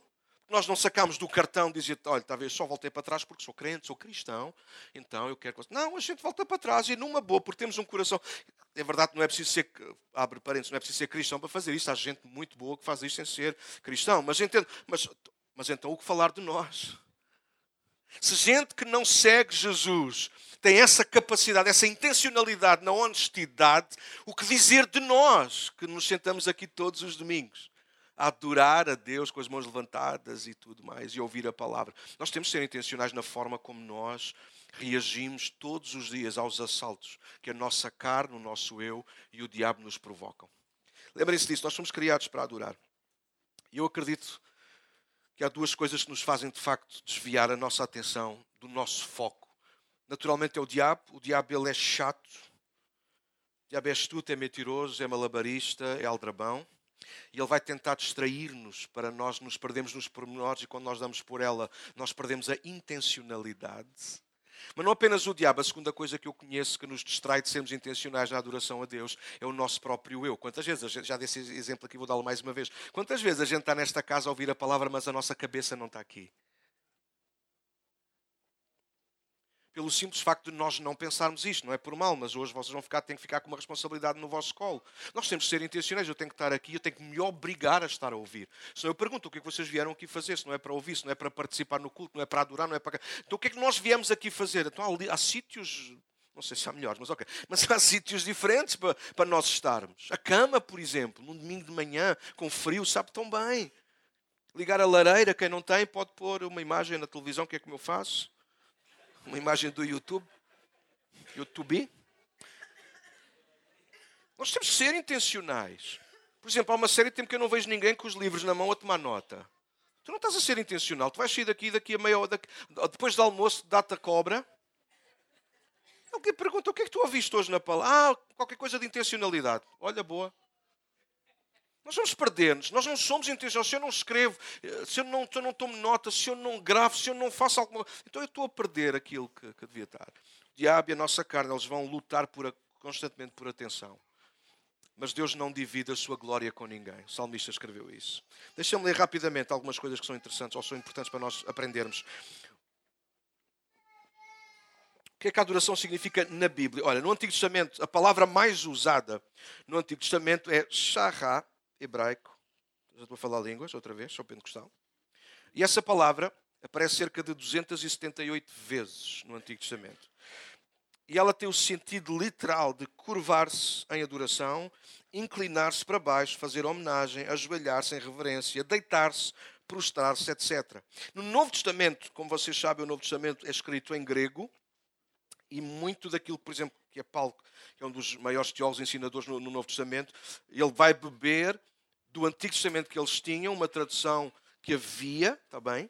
nós não sacamos do cartão dizer, olha, talvez só voltei para trás porque sou crente, sou cristão, então eu quero que Não, a gente volta para trás e numa boa, porque temos um coração. É verdade, não é preciso ser, abre parênteses, não é preciso ser cristão para fazer isso. Há gente muito boa que faz isso sem ser cristão. Mas, entendo, mas, mas então o que falar de nós? Se gente que não segue Jesus tem essa capacidade, essa intencionalidade na honestidade, o que dizer de nós que nos sentamos aqui todos os domingos? Adorar a Deus com as mãos levantadas e tudo mais, e ouvir a palavra. Nós temos de ser intencionais na forma como nós reagimos todos os dias aos assaltos que a nossa carne, o nosso eu e o diabo nos provocam. Lembrem-se disso, nós somos criados para adorar. E eu acredito que há duas coisas que nos fazem de facto desviar a nossa atenção do nosso foco naturalmente é o diabo. O diabo ele é chato. O diabo é astuto, é mentiroso, é malabarista, é aldrabão. E ele vai tentar distrair-nos para nós nos perdermos nos pormenores e quando nós damos por ela, nós perdemos a intencionalidade. Mas não apenas o diabo, a segunda coisa que eu conheço que nos distrai de sermos intencionais na adoração a Deus é o nosso próprio eu. Quantas vezes, já dei esse exemplo aqui, vou dá-lo mais uma vez. Quantas vezes a gente está nesta casa a ouvir a palavra, mas a nossa cabeça não está aqui? Pelo simples facto de nós não pensarmos isto. Não é por mal, mas hoje vocês vão ficar, têm que ficar com uma responsabilidade no vosso colo. Nós temos de ser intencionais. Eu tenho que estar aqui, eu tenho que me obrigar a estar a ouvir. Senão eu pergunto o que é que vocês vieram aqui fazer, se não é para ouvir, se não é para participar no culto, não é para adorar, não é para. Então o que é que nós viemos aqui fazer? Então há, há sítios. Não sei se há melhores, mas ok. Mas há sítios diferentes para, para nós estarmos. A cama, por exemplo, num domingo de manhã, com frio, sabe tão bem. Ligar a lareira, quem não tem, pode pôr uma imagem na televisão, que é como eu faço uma imagem do YouTube. YouTube. Nós temos que ser intencionais. Por exemplo, há uma série de tempo que eu não vejo ninguém com os livros na mão a tomar nota. Tu não estás a ser intencional. Tu vais sair daqui daqui a meia hora, depois do almoço, dá-te a cobra. Alguém pergunta o que é que tu ouviste hoje na palavra? Ah, qualquer coisa de intencionalidade. Olha, boa. Nós vamos perder-nos, nós não somos intencionais. Se eu não escrevo, se eu não, se eu não tomo nota, se eu não gravo, se eu não faço alguma coisa, então eu estou a perder aquilo que, que devia estar. O diabo e a nossa carne, eles vão lutar por, constantemente por atenção. Mas Deus não divide a sua glória com ninguém. O salmista escreveu isso. Deixa-me ler rapidamente algumas coisas que são interessantes ou são importantes para nós aprendermos. O que é que a adoração significa na Bíblia? Olha, no Antigo Testamento, a palavra mais usada no Antigo Testamento é shahá, hebraico. Já estou a falar línguas, outra vez, sou pentecostal. E essa palavra aparece cerca de 278 vezes no Antigo Testamento. E ela tem o sentido literal de curvar-se em adoração, inclinar-se para baixo, fazer homenagem, ajoelhar-se em reverência, deitar-se, prostrar-se, etc. No Novo Testamento, como vocês sabem, o Novo Testamento é escrito em grego e muito daquilo, por exemplo, que é Paulo, que é um dos maiores teólogos ensinadores no, no Novo Testamento, ele vai beber do Antigo Testamento que eles tinham, uma tradução que havia, está bem?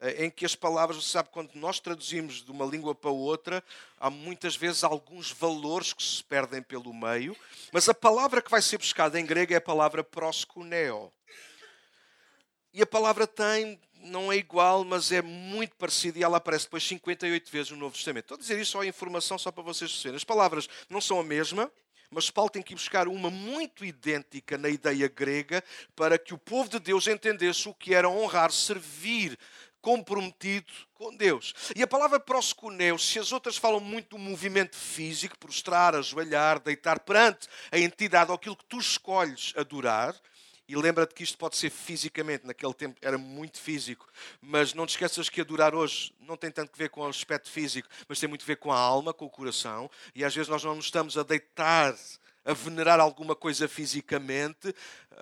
Eh, em que as palavras, você sabe, quando nós traduzimos de uma língua para outra, há muitas vezes alguns valores que se perdem pelo meio, mas a palavra que vai ser buscada em grego é a palavra proskuneo. E a palavra tem, não é igual, mas é muito parecida e ela aparece depois 58 vezes no Novo Testamento. Estou a dizer isso só a informação, só para vocês perceberem. As palavras não são a mesma, mas Paulo tem que buscar uma muito idêntica na ideia grega para que o povo de Deus entendesse o que era honrar, servir, comprometido com Deus. E a palavra proskuneu, se as outras falam muito do movimento físico, prostrar, ajoelhar, deitar perante a entidade ou aquilo que tu escolhes adorar, e lembra-te que isto pode ser fisicamente, naquele tempo era muito físico, mas não te esqueças que adorar hoje não tem tanto a ver com o aspecto físico, mas tem muito a ver com a alma, com o coração, e às vezes nós não nos estamos a deitar, a venerar alguma coisa fisicamente,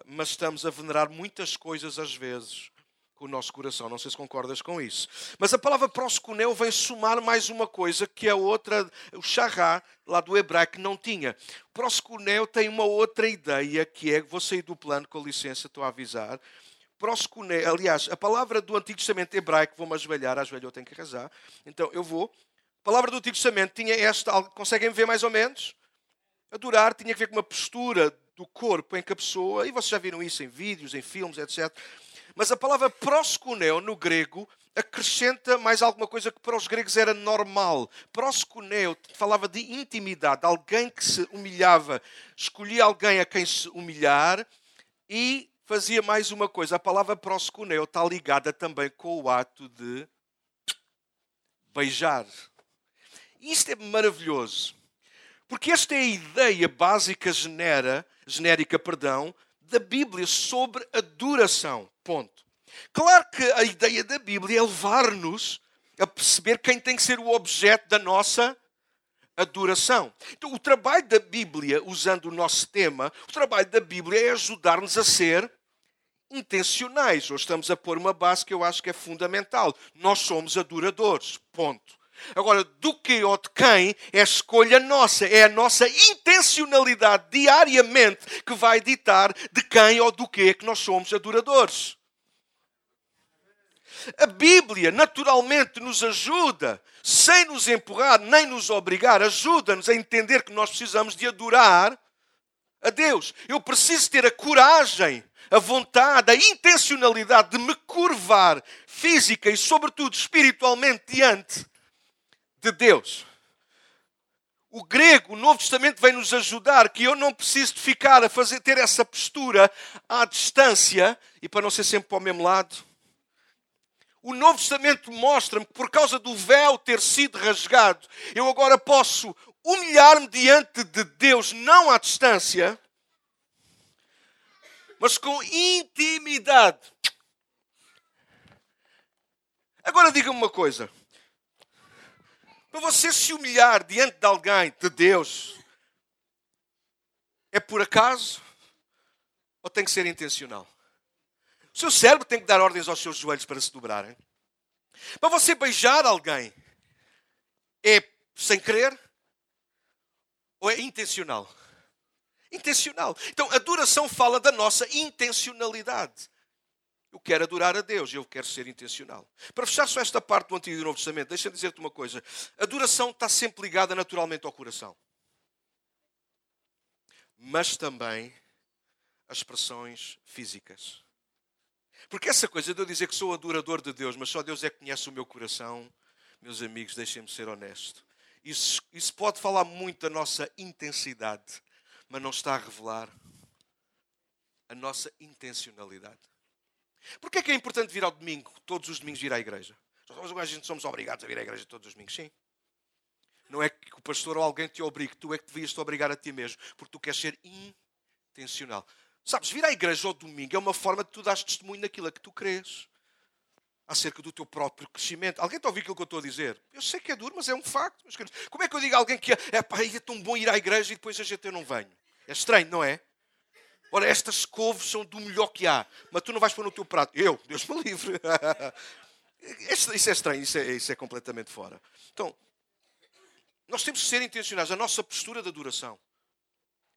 mas estamos a venerar muitas coisas às vezes com o nosso coração. Não sei se concordas com isso. Mas a palavra proskuneu vem somar mais uma coisa que a outra, o charrá, lá do hebraico, não tinha. Proskuneu tem uma outra ideia que é, vou sair do plano, com licença, estou a avisar. Proskuneu, aliás, a palavra do Antigo Testamento hebraico, vou-me ajoelhar, ajoelho eu tenho que rezar. Então eu vou. A palavra do Antigo Testamento tinha esta, conseguem ver mais ou menos? Adorar tinha que ver com uma postura do corpo em que a pessoa, e vocês já viram isso em vídeos, em filmes, etc mas a palavra proskuneo no grego acrescenta mais alguma coisa que para os gregos era normal. Proskuneo falava de intimidade, alguém que se humilhava, escolhia alguém a quem se humilhar e fazia mais uma coisa. A palavra proskuneo está ligada também com o ato de beijar. Isto é maravilhoso. Porque esta é a ideia básica genera, genérica, perdão, da Bíblia sobre adoração. Ponto. Claro que a ideia da Bíblia é levar-nos a perceber quem tem que ser o objeto da nossa adoração. Então, o trabalho da Bíblia, usando o nosso tema, o trabalho da Bíblia é ajudar-nos a ser intencionais. Hoje estamos a pôr uma base que eu acho que é fundamental. Nós somos adoradores. Ponto. Agora, do que ou de quem é escolha nossa, é a nossa intencionalidade diariamente que vai ditar de quem ou do que é que nós somos adoradores. A Bíblia naturalmente nos ajuda, sem nos empurrar nem nos obrigar, ajuda-nos a entender que nós precisamos de adorar a Deus. Eu preciso ter a coragem, a vontade, a intencionalidade de me curvar física e, sobretudo, espiritualmente diante de Deus. O grego, o Novo Testamento vem nos ajudar que eu não preciso de ficar a fazer ter essa postura à distância e para não ser sempre para o mesmo lado. O Novo Testamento mostra-me que por causa do véu ter sido rasgado, eu agora posso humilhar-me diante de Deus, não à distância, mas com intimidade. Agora diga-me uma coisa. Para você se humilhar diante de alguém, de Deus, é por acaso ou tem que ser intencional? Seu cérebro tem que dar ordens aos seus joelhos para se dobrarem. Para você beijar alguém, é sem querer ou é intencional? Intencional. Então, a adoração fala da nossa intencionalidade. Eu quero adorar a Deus, eu quero ser intencional. Para fechar só esta parte do Antigo e do Novo Testamento, deixa-me dizer-te uma coisa. A adoração está sempre ligada naturalmente ao coração. Mas também as expressões físicas. Porque essa coisa de eu dizer que sou adorador de Deus, mas só Deus é que conhece o meu coração, meus amigos, deixem-me ser honesto. Isso, isso pode falar muito da nossa intensidade, mas não está a revelar a nossa intencionalidade. Porquê é que é importante vir ao domingo, todos os domingos vir à igreja? Nós a gente somos obrigados a vir à igreja todos os domingos, sim. Não é que o pastor ou alguém te obrigue, tu é que devias te obrigar a ti mesmo, porque tu queres ser intencional. Sabes, vir à igreja ao domingo é uma forma de tu dar testemunho daquilo a que tu crês. Acerca do teu próprio crescimento. Alguém está a ouvir aquilo que eu estou a dizer? Eu sei que é duro, mas é um facto. Como é que eu digo a alguém que é, é, pá, é tão bom ir à igreja e depois a gente eu não venho? É estranho, não é? Ora, estas couves são do melhor que há, mas tu não vais pôr no teu prato. Eu, Deus me livre. Isso é estranho, isso é, isso é completamente fora. Então, nós temos que ser intencionais. A nossa postura de adoração.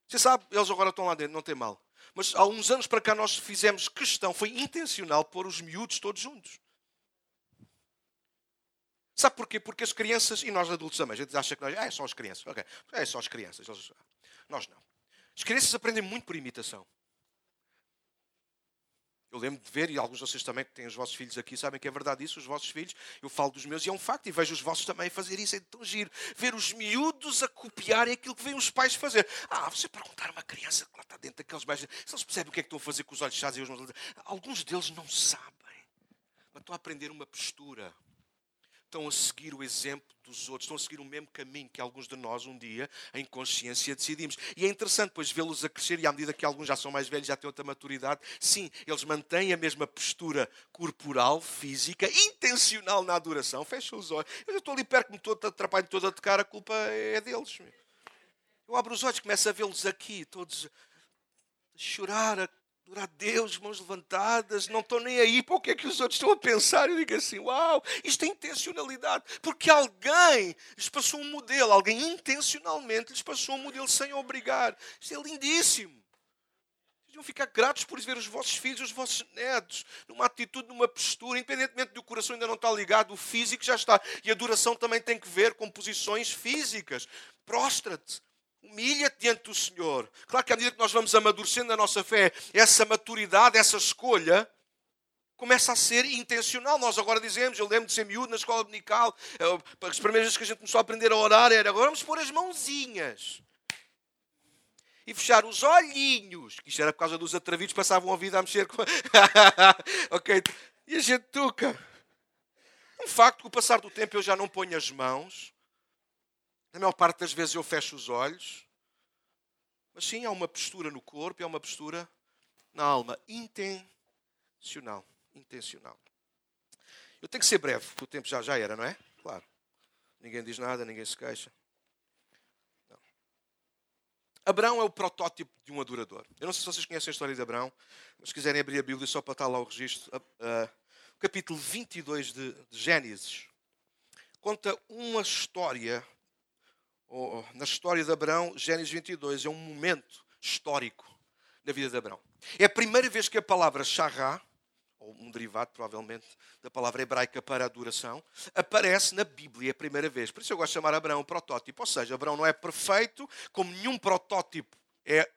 Você sabe, eles agora estão lá dentro, não tem mal. Mas há uns anos para cá nós fizemos questão, foi intencional pôr os miúdos todos juntos. Sabe porquê? Porque as crianças, e nós adultos também, a gente acha que nós, ah, é só as crianças. Ok, é só as crianças. Nós não. As crianças aprendem muito por imitação. Eu lembro de ver, e alguns de vocês também que têm os vossos filhos aqui sabem que é verdade isso, os vossos filhos, eu falo dos meus e é um facto, e vejo os vossos também fazer isso, é tão giro. Ver os miúdos a copiarem aquilo que veem os pais fazer. Ah, você perguntar a uma criança que lá está dentro daqueles beijos, se eles percebem o que é que estão a fazer com os olhos fechados e os. Alguns deles não sabem, mas estão a aprender uma postura estão a seguir o exemplo dos outros, estão a seguir o mesmo caminho que alguns de nós um dia, em consciência, decidimos. E é interessante, pois, vê-los a crescer e à medida que alguns já são mais velhos, já têm outra maturidade, sim, eles mantêm a mesma postura corporal, física, intencional na adoração. Fecha os olhos. Eu estou ali perto, me todo, atrapalho todo a tocar, a culpa é deles. Eu abro os olhos, começo a vê-los aqui, todos a chorar, a Adorar a Deus, mãos levantadas, não estou nem aí para o que é que os outros estão a pensar. Eu digo assim: uau, isto é intencionalidade. Porque alguém lhes passou um modelo, alguém intencionalmente lhes passou um modelo sem obrigar. Isto é lindíssimo. Vocês vão ficar gratos por ver os vossos filhos, os vossos netos, numa atitude, numa postura, independentemente do coração ainda não está ligado, o físico já está. E a adoração também tem que ver com posições físicas. Prostra-te Humilha-te diante do Senhor. Claro que à medida que nós vamos amadurecendo a nossa fé, essa maturidade, essa escolha, começa a ser intencional. Nós agora dizemos, eu lembro de ser miúdo na escola dominical, as primeiras vezes que a gente começou a aprender a orar era agora vamos pôr as mãozinhas e fechar os olhinhos, que isto era por causa dos atrevidos que passavam a vida a mexer com. ok? E a gente toca. Um facto, com o passar do tempo eu já não ponho as mãos, na maior parte das vezes eu fecho os olhos. Mas sim, há uma postura no corpo e há uma postura na alma. Intencional. Intencional. Eu tenho que ser breve, porque o tempo já, já era, não é? Claro. Ninguém diz nada, ninguém se queixa. Não. Abraão é o protótipo de um adorador. Eu não sei se vocês conhecem a história de Abraão, mas se quiserem abrir a Bíblia só para estar lá o registro. Uh, uh, capítulo 22 de, de Gênesis conta uma história na história de Abraão, Gênesis 22 é um momento histórico na vida de Abraão. É a primeira vez que a palavra chará, ou ou um derivado, provavelmente, da palavra hebraica para adoração, aparece na Bíblia a primeira vez. Por isso eu gosto de chamar Abraão protótipo. Ou seja, Abraão não é perfeito, como nenhum protótipo é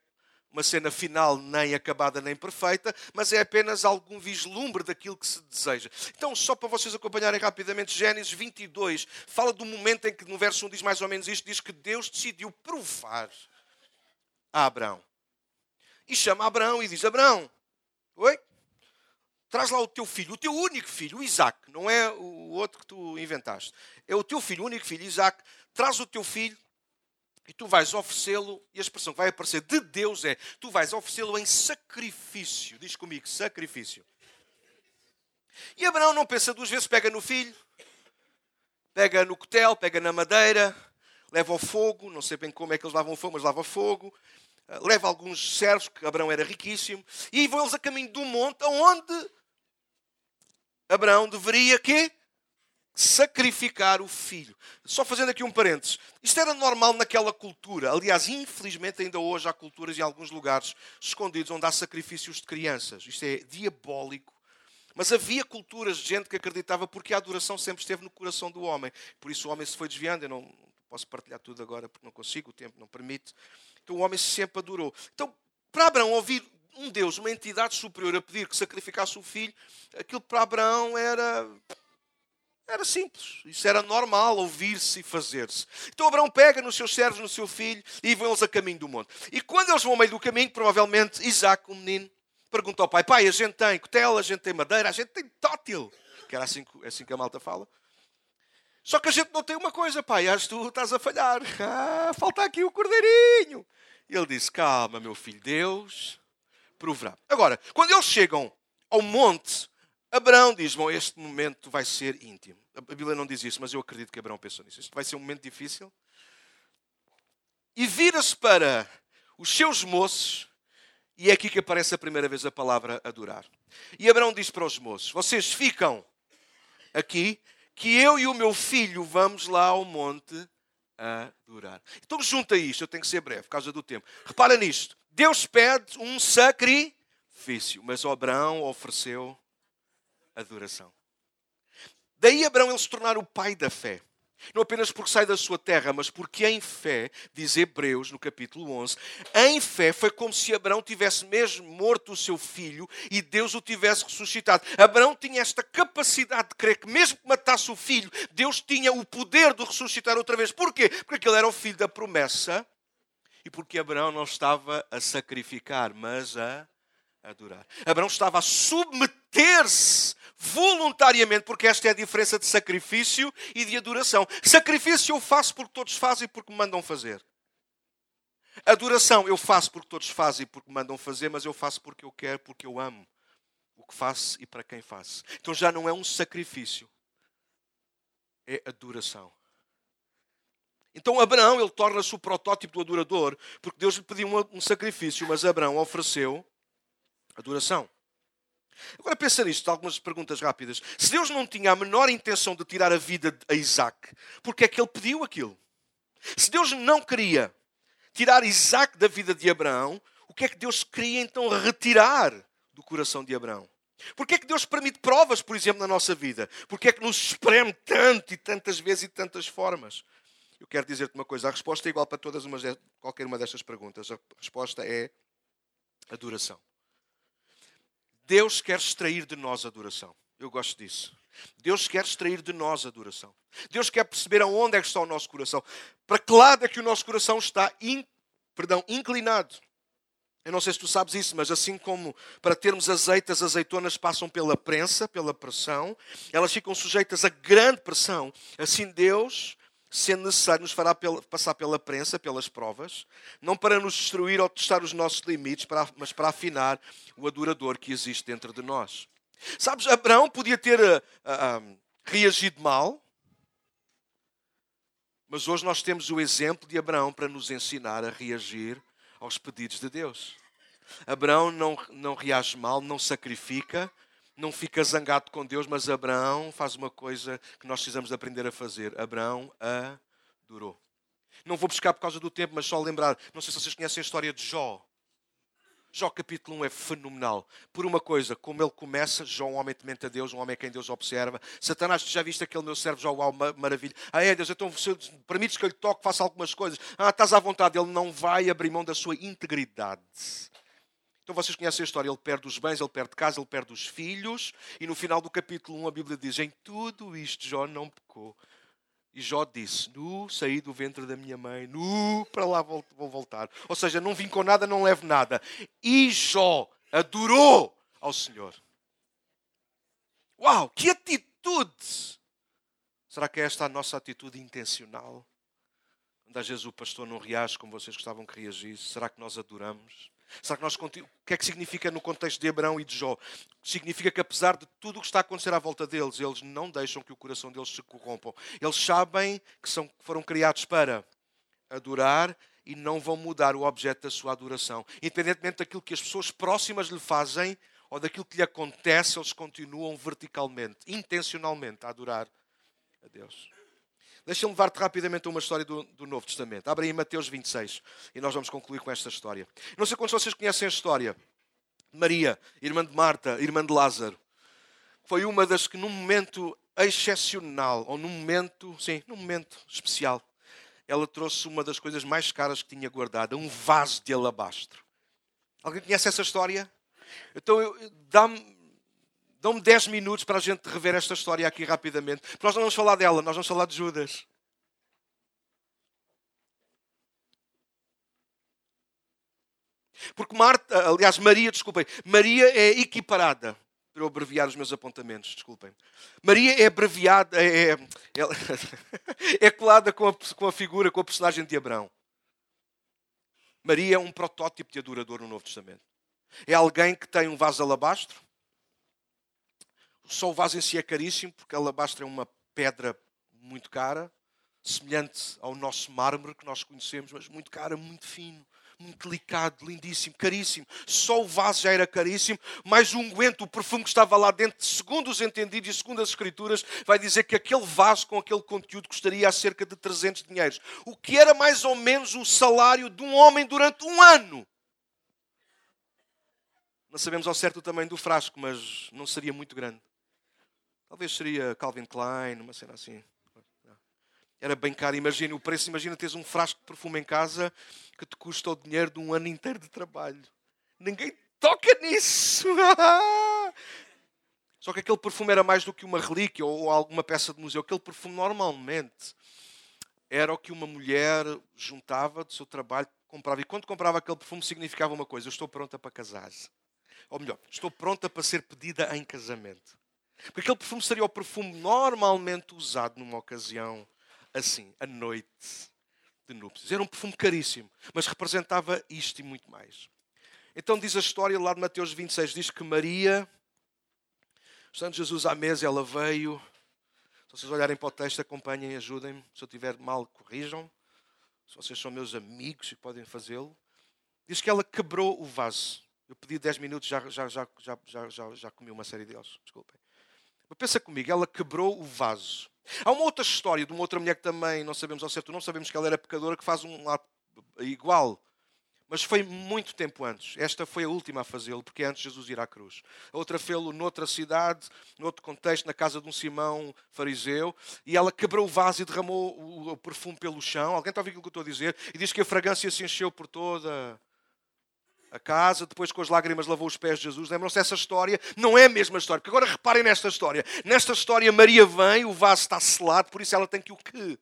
uma cena final nem acabada nem perfeita, mas é apenas algum vislumbre daquilo que se deseja. Então, só para vocês acompanharem rapidamente, Gênesis 22 fala do momento em que, no verso 1 diz mais ou menos isto, diz que Deus decidiu provar a Abraão. E chama Abraão e diz, Abraão, oi? Traz lá o teu filho, o teu único filho, o Isaac, não é o outro que tu inventaste. É o teu filho, o único filho, Isaac. Traz o teu filho e tu vais oferecê-lo, e a expressão que vai aparecer de Deus é: tu vais oferecê-lo em sacrifício. Diz comigo, sacrifício. E Abraão não pensa duas vezes, pega no filho, pega no cotel, pega na madeira, leva ao fogo, não sei bem como é que eles lavam fogo, mas lava fogo, eh, leva alguns servos, que Abraão era riquíssimo, e vão eles a caminho do monte, onde Abraão deveria quê? Sacrificar o filho. Só fazendo aqui um parênteses. Isto era normal naquela cultura. Aliás, infelizmente, ainda hoje há culturas em alguns lugares escondidos onde há sacrifícios de crianças. Isto é diabólico. Mas havia culturas de gente que acreditava porque a adoração sempre esteve no coração do homem. Por isso o homem se foi desviando. Eu não posso partilhar tudo agora porque não consigo, o tempo não permite. Então o homem sempre adorou. Então, para Abraão ouvir um Deus, uma entidade superior a pedir que sacrificasse o filho, aquilo para Abraão era era simples, isso era normal, ouvir-se e fazer-se. Então Abraão pega nos seus servos, no seu filho, e vão eles a caminho do monte. E quando eles vão ao meio do caminho, provavelmente Isaac, o menino, pergunta ao pai: Pai, a gente tem cutela, a gente tem madeira, a gente tem tótil. Que era assim, assim que a malta fala. Só que a gente não tem uma coisa, pai, acho que tu estás a falhar. Ah, falta aqui o cordeirinho. E ele disse: Calma, meu filho, Deus proverá. Agora, quando eles chegam ao monte Abraão diz: Bom, este momento vai ser íntimo. A Bíblia não diz isso, mas eu acredito que Abraão pensou nisso. Isto vai ser um momento difícil. E vira-se para os seus moços, e é aqui que aparece a primeira vez a palavra adorar. E Abraão diz para os moços: Vocês ficam aqui, que eu e o meu filho vamos lá ao monte adorar. Então junta isto, eu tenho que ser breve, por causa do tempo. Repara nisto: Deus pede um sacrifício, mas Abraão ofereceu adoração. Daí Abraão ele se tornar o pai da fé. Não apenas porque sai da sua terra, mas porque em fé, diz Hebreus no capítulo 11, em fé foi como se Abraão tivesse mesmo morto o seu filho e Deus o tivesse ressuscitado. Abraão tinha esta capacidade de crer que, mesmo que matasse o filho, Deus tinha o poder de ressuscitar outra vez. Porquê? Porque ele era o filho da promessa e porque Abraão não estava a sacrificar, mas a adorar. Abraão estava a submeter-se voluntariamente, porque esta é a diferença de sacrifício e de adoração. Sacrifício eu faço porque todos fazem e porque me mandam fazer. Adoração eu faço porque todos fazem e porque me mandam fazer, mas eu faço porque eu quero, porque eu amo o que faço e para quem faço. Então já não é um sacrifício, é adoração. Então Abraão ele torna-se o protótipo do adorador, porque Deus lhe pediu um, sacrifício, mas Abraão ofereceu Adoração. Agora pensa nisto, algumas perguntas rápidas. Se Deus não tinha a menor intenção de tirar a vida a Isaac, porque é que ele pediu aquilo? Se Deus não queria tirar Isaac da vida de Abraão, o que é que Deus queria então retirar do coração de Abraão? Porquê é que Deus permite provas, por exemplo, na nossa vida? Porquê é que nos espreme tanto e tantas vezes e de tantas formas? Eu quero dizer-te uma coisa, a resposta é igual para todas umas, qualquer uma destas perguntas. A resposta é adoração. Deus quer extrair de nós adoração. Eu gosto disso. Deus quer extrair de nós adoração. Deus quer perceber aonde é que está o nosso coração. Para que lado é que o nosso coração está in, perdão, inclinado. Eu não sei se tu sabes isso, mas assim como para termos azeite, as azeitonas passam pela prensa, pela pressão, elas ficam sujeitas a grande pressão. Assim Deus sendo necessário, nos fará passar pela prensa, pelas provas, não para nos destruir ou testar os nossos limites, mas para afinar o adorador que existe dentro de nós. Sabes, Abraão podia ter uh, uh, reagido mal, mas hoje nós temos o exemplo de Abraão para nos ensinar a reagir aos pedidos de Deus. Abraão não, não reage mal, não sacrifica, não fica zangado com Deus, mas Abraão faz uma coisa que nós precisamos aprender a fazer. Abraão adorou. Não vou buscar por causa do tempo, mas só lembrar. Não sei se vocês conhecem a história de Jó. Jó capítulo 1 é fenomenal. Por uma coisa, como ele começa, Jó um homem temente a Deus, um homem a quem Deus observa. Satanás, já viste aquele meu servo Jó, uau, maravilha. Ah é Deus, então permites que eu lhe toque, faça algumas coisas. Ah, estás à vontade. Ele não vai abrir mão da sua integridade. Então vocês conhecem a história, ele perde os bens, ele perde casa, ele perde os filhos. E no final do capítulo 1 a Bíblia diz, em tudo isto Jó não pecou. E Jó disse: Nu saí do ventre da minha mãe, nu para lá vou voltar. Ou seja, não vim com nada, não levo nada. E Jó adorou ao Senhor. Uau, que atitude! Será que é esta a nossa atitude intencional? Quando às vezes o pastor não reage como vocês gostavam que reagisse, será que nós adoramos? Será que nós o que é que significa no contexto de Abraão e de Jó? Significa que apesar de tudo o que está a acontecer à volta deles, eles não deixam que o coração deles se corrompam. Eles sabem que são, foram criados para adorar e não vão mudar o objeto da sua adoração. Independentemente daquilo que as pessoas próximas lhe fazem ou daquilo que lhe acontece, eles continuam verticalmente, intencionalmente a adorar a Deus. Deixa-me levar-te rapidamente a uma história do, do, Novo Testamento. Abre aí Mateus 26 e nós vamos concluir com esta história. Não sei quantos vocês conhecem a história. Maria, irmã de Marta, irmã de Lázaro. Foi uma das que num momento excepcional, ou num momento, sim, num momento especial, ela trouxe uma das coisas mais caras que tinha guardada, um vaso de alabastro. Alguém conhece essa história? Então, dá-me Dão-me 10 minutos para a gente rever esta história aqui rapidamente. Nós não vamos falar dela, nós vamos falar de Judas. Porque Marta, aliás, Maria, desculpem, Maria é equiparada, para eu abreviar os meus apontamentos, desculpem. Maria é abreviada, é, é, é colada com a, com a figura, com a personagem de Abraão. Maria é um protótipo de adorador no Novo Testamento. É alguém que tem um vaso de alabastro, só o vaso em si é caríssimo, porque alabastro é uma pedra muito cara, semelhante ao nosso mármore que nós conhecemos, mas muito cara, muito fino, muito delicado, lindíssimo, caríssimo. Só o vaso já era caríssimo, mas o unguento, o perfume que estava lá dentro, segundo os entendidos e segundo as escrituras, vai dizer que aquele vaso com aquele conteúdo custaria cerca de 300 dinheiros, o que era mais ou menos o salário de um homem durante um ano. Não sabemos ao certo o tamanho do frasco, mas não seria muito grande. Talvez seria Calvin Klein, uma cena assim. Era bem caro. Imagina o preço. Imagina teres um frasco de perfume em casa que te custa o dinheiro de um ano inteiro de trabalho. Ninguém toca nisso. Só que aquele perfume era mais do que uma relíquia ou alguma peça de museu. Aquele perfume normalmente era o que uma mulher juntava do seu trabalho, comprava. E quando comprava aquele perfume significava uma coisa: eu estou pronta para casar. Ou melhor, estou pronta para ser pedida em casamento. Porque aquele perfume seria o perfume normalmente usado numa ocasião assim, à noite de núpcias. Era um perfume caríssimo, mas representava isto e muito mais. Então diz a história lá de Mateus 26, diz que Maria, estando Jesus à mesa, ela veio. Se vocês olharem para o texto, acompanhem, ajudem-me. Se eu tiver mal, corrijam. Se vocês são meus amigos e podem fazê-lo. Diz que ela quebrou o vaso. Eu pedi 10 minutos, já, já, já, já, já, já, já comi uma série deles. Desculpem. Mas pensa comigo, ela quebrou o vaso. Há uma outra história de uma outra mulher que também não sabemos ao certo, não sabemos que ela era pecadora, que faz um ato igual. Mas foi muito tempo antes. Esta foi a última a fazê-lo, porque é antes de Jesus ir à cruz. A outra fez-lo noutra cidade, noutro contexto, na casa de um Simão fariseu, e ela quebrou o vaso e derramou o perfume pelo chão. Alguém está a ouvir aquilo que eu estou a dizer? E diz que a fragrância se encheu por toda a casa, depois com as lágrimas lavou os pés de Jesus. Lembram-se dessa história? Não é a mesma história. Porque agora reparem nesta história. Nesta história, Maria vem, o vaso está selado, por isso ela tem que o quê?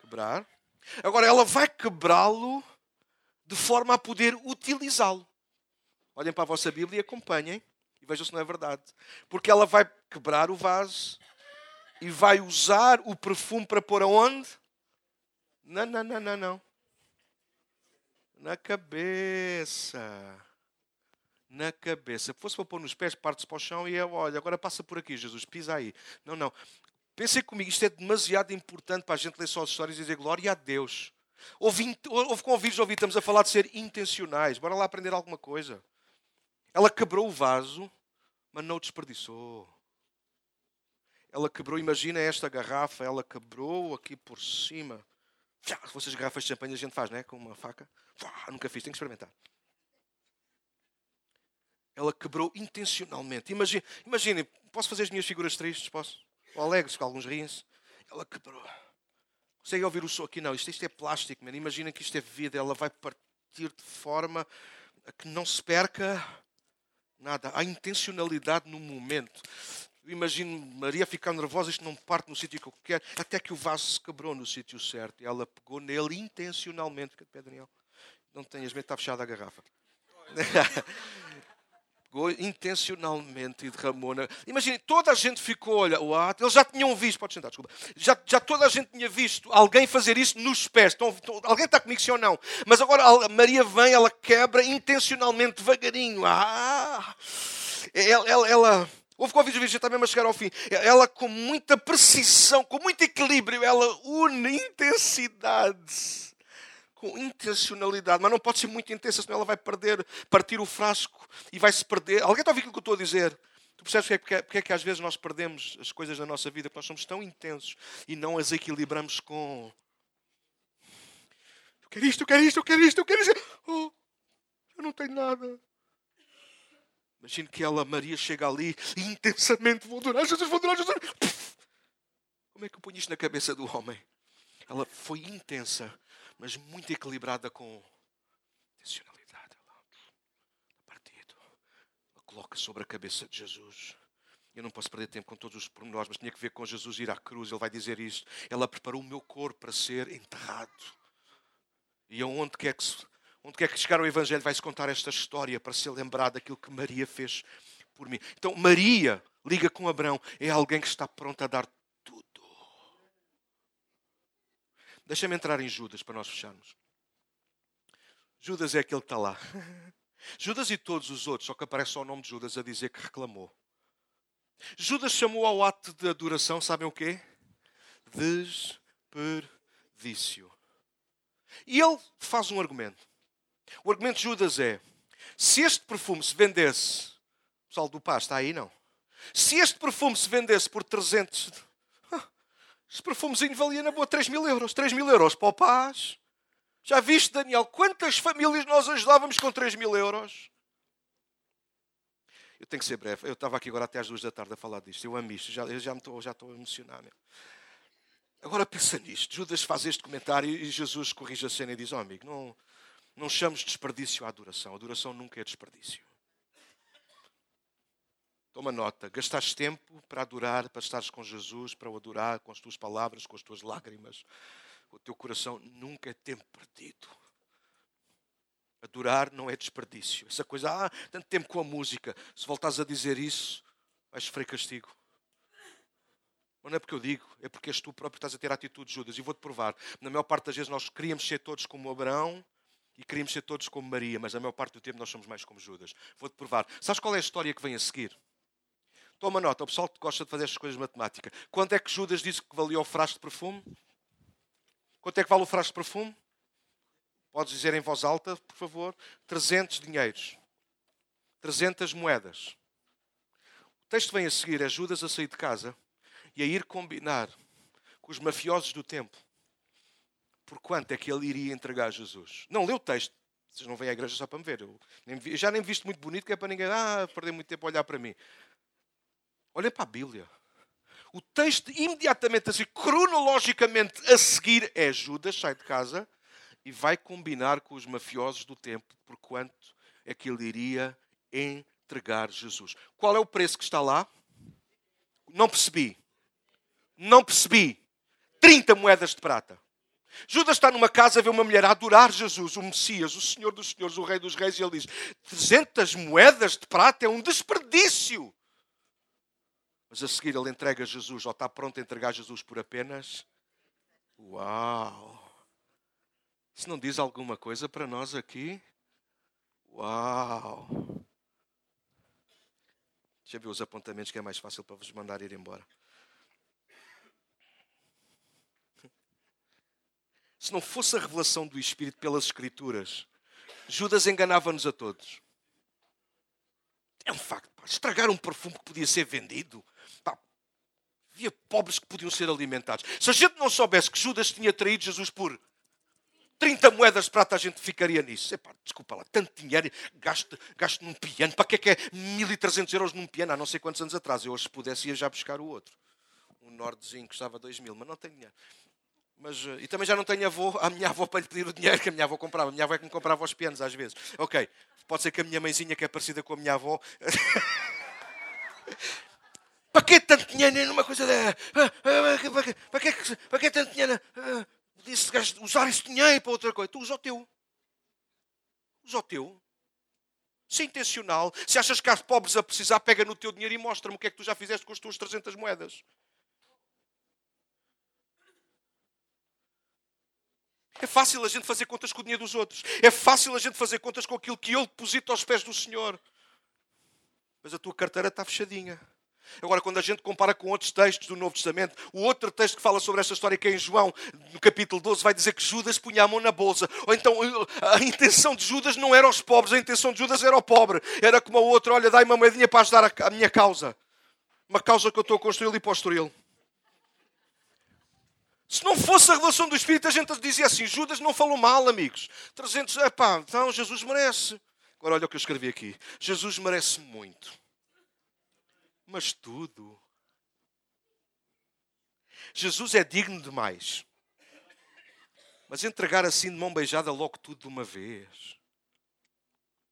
Quebrar. Agora ela vai quebrá-lo de forma a poder utilizá-lo. Olhem para a vossa Bíblia e acompanhem e vejam se não é verdade. Porque ela vai quebrar o vaso e vai usar o perfume para pôr aonde? Não, não, não, não, não. Na cabeça. Na cabeça. Se fosse para pôr nos pés, parte-se para o chão e é, olha, agora passa por aqui, Jesus, pisa aí. Não, não. Pensem comigo, isto é demasiado importante para a gente ler só as histórias e dizer glória a Deus. Houve, houve convívios, ouvi, estamos a falar de ser intencionais. Bora lá aprender alguma coisa. Ela quebrou o vaso, mas não o desperdiçou. Ela quebrou, imagina esta garrafa, ela quebrou aqui por cima. Se vocês garrafas de champanhe a gente faz, não é? Com uma faca. Nunca fiz, tenho que experimentar. ela quebrou intencionalmente. Imagine, imagine, posso fazer as minhas figuras tristes? Posso? Ou alegres, que alguns riem-se. Ela quebrou. Consegue ouvir o som aqui? Não, isto, isto é plástico, man. Imagina que isto é vida. Ela vai partir de forma a que não se perca nada. Há intencionalidade no momento. Imagino Maria ficar nervosa, isto não parte no sítio que eu quero, até que o vaso se quebrou no sítio certo. E ela pegou nele intencionalmente. Fica de pé, Daniel. Não tenhas medo, está fechada a garrafa. pegou intencionalmente e derramou. Na... Imagine, toda a gente ficou, olha, what? eles já tinham visto, pode sentar, desculpa, já, já toda a gente tinha visto alguém fazer isso nos pés. Estão, estão, alguém está comigo, sim ou não? Mas agora Maria vem, ela quebra intencionalmente, devagarinho. Ah! Ela, ela, ela Houve Covid também a chegar ao fim. Ela, com muita precisão, com muito equilíbrio, ela une intensidade com intencionalidade, mas não pode ser muito intensa, senão ela vai perder, partir o frasco e vai se perder. Alguém está a ouvir aquilo que eu estou a dizer? Tu percebes porque é, porque é que às vezes nós perdemos as coisas da nossa vida, porque nós somos tão intensos e não as equilibramos com. Eu quero isto, eu quero isto, eu quero isto, eu quero isto. Oh, eu não tenho nada. Imagino que ela, Maria, chega ali e intensamente vou adorar Jesus, vou adorar Jesus. Como é que eu ponho isto na cabeça do homem? Ela foi intensa mas muito equilibrada com intencionalidade. A partido, a coloca sobre a cabeça de Jesus. Eu não posso perder tempo com todos os pormenores, mas tinha que ver com Jesus ir à cruz. Ele vai dizer isto. Ela preparou o meu corpo para ser enterrado. E aonde quer que, onde quer que chegar o Evangelho, vai-se contar esta história para ser lembrado daquilo que Maria fez por mim. Então, Maria liga com Abraão. É alguém que está pronto a dar Deixa-me entrar em Judas para nós fecharmos. Judas é aquele que está lá. Judas e todos os outros, só que aparece só o nome de Judas a dizer que reclamou. Judas chamou ao ato de adoração, sabem o quê? Desperdício. E ele faz um argumento. O argumento de Judas é: se este perfume se vendesse, o pessoal do Paz está aí, não? Se este perfume se vendesse por 300 esse perfumezinho valia na boa 3 mil euros. 3 mil euros para o paz. Já viste, Daniel, quantas famílias nós ajudávamos com 3 mil euros? Eu tenho que ser breve. Eu estava aqui agora até às duas da tarde a falar disto. Eu amo isto. Já, eu já, me estou, já estou a emocionar. Meu. Agora pensa nisto. Judas faz este comentário e Jesus corrige a cena e diz: oh, amigo, não, não chames desperdício à adoração. A adoração nunca é desperdício. Toma nota, gastaste tempo para adorar, para estares com Jesus, para o adorar com as tuas palavras, com as tuas lágrimas. O teu coração nunca é tempo perdido. Adorar não é desperdício. Essa coisa, ah, tanto tempo com a música. Se voltares a dizer isso, vais sofrer castigo. Mas não é porque eu digo, é porque és tu próprio que estás a ter atitude de Judas. E vou-te provar. Na maior parte das vezes nós queríamos ser todos como Abraão e queríamos ser todos como Maria, mas na maior parte do tempo nós somos mais como Judas. Vou-te provar. Sabes qual é a história que vem a seguir? Toma nota, o pessoal que gosta de fazer estas coisas de matemática. Quanto é que Judas disse que valia o frasco de perfume? Quanto é que vale o frasco de perfume? Podes dizer em voz alta, por favor. 300 dinheiros. 300 moedas. O texto vem a seguir: é Judas a sair de casa e a ir combinar com os mafiosos do templo por quanto é que ele iria entregar Jesus. Não leu o texto. Vocês não vêm à igreja só para me ver. Eu, eu já nem visto muito bonito, que é para ninguém ah, perder muito tempo a olhar para mim. Olha para a Bíblia. O texto imediatamente assim, cronologicamente a seguir é Judas sai de casa e vai combinar com os mafiosos do templo por quanto é que ele iria entregar Jesus. Qual é o preço que está lá? Não percebi. Não percebi. 30 moedas de prata. Judas está numa casa, vê uma mulher a adorar Jesus, o Messias, o Senhor dos Senhores, o Rei dos Reis, e ele diz: 300 moedas de prata é um desperdício. Mas a seguir ele entrega Jesus, ou está pronto a entregar Jesus por apenas. Uau! Isso não diz alguma coisa para nós aqui? Uau! Deixa eu ver os apontamentos que é mais fácil para vos mandar ir embora. Se não fosse a revelação do Espírito pelas Escrituras, Judas enganava-nos a todos. É um facto. Pá. Estragar um perfume que podia ser vendido. Pá. Havia pobres que podiam ser alimentados. Se a gente não soubesse que Judas tinha traído Jesus por 30 moedas de prata a gente ficaria nisso. Epá, desculpa lá, tanto dinheiro, gasto, gasto num piano. Para que é que é 1.300 euros num piano? Há não sei quantos anos atrás. Eu hoje, se pudesse, ia já buscar o outro. Um Nordezinho custava 2 mil, mas não tenho dinheiro. Mas, eh, e também já não tenho avô, a minha avó para lhe pedir o dinheiro que a minha avó comprava. A minha avó é que me comprava os pianos às vezes. Ok, pode ser que a minha mãezinha, que é parecida com a minha avó. para que tanto dinheiro numa coisa da. Para que, para que tanto dinheiro? Disse, usar esse dinheiro para outra coisa. Tu usa o teu. Usa o teu. Se é intencional, se achas que há pobres a precisar, pega no teu dinheiro e mostra-me o que é que tu já fizeste com as tuas 300 moedas. É fácil a gente fazer contas com o dinheiro dos outros. É fácil a gente fazer contas com aquilo que eu deposito aos pés do Senhor. Mas a tua carteira está fechadinha. Agora, quando a gente compara com outros textos do Novo Testamento, o outro texto que fala sobre esta história, que é em João, no capítulo 12, vai dizer que Judas punha a mão na bolsa. Ou então, a intenção de Judas não era os pobres, a intenção de Judas era o pobre. Era como o outro, olha, dá-me uma moedinha para ajudar a, minha causa. Uma causa que eu estou a construir ali para o Estoril. Se não fosse a relação do Espírito, a gente dizia assim: Judas não falou mal, amigos. 300, epá, então Jesus merece. Agora olha o que eu escrevi aqui: Jesus merece muito, mas tudo. Jesus é digno demais. Mas entregar assim de mão beijada logo tudo de uma vez.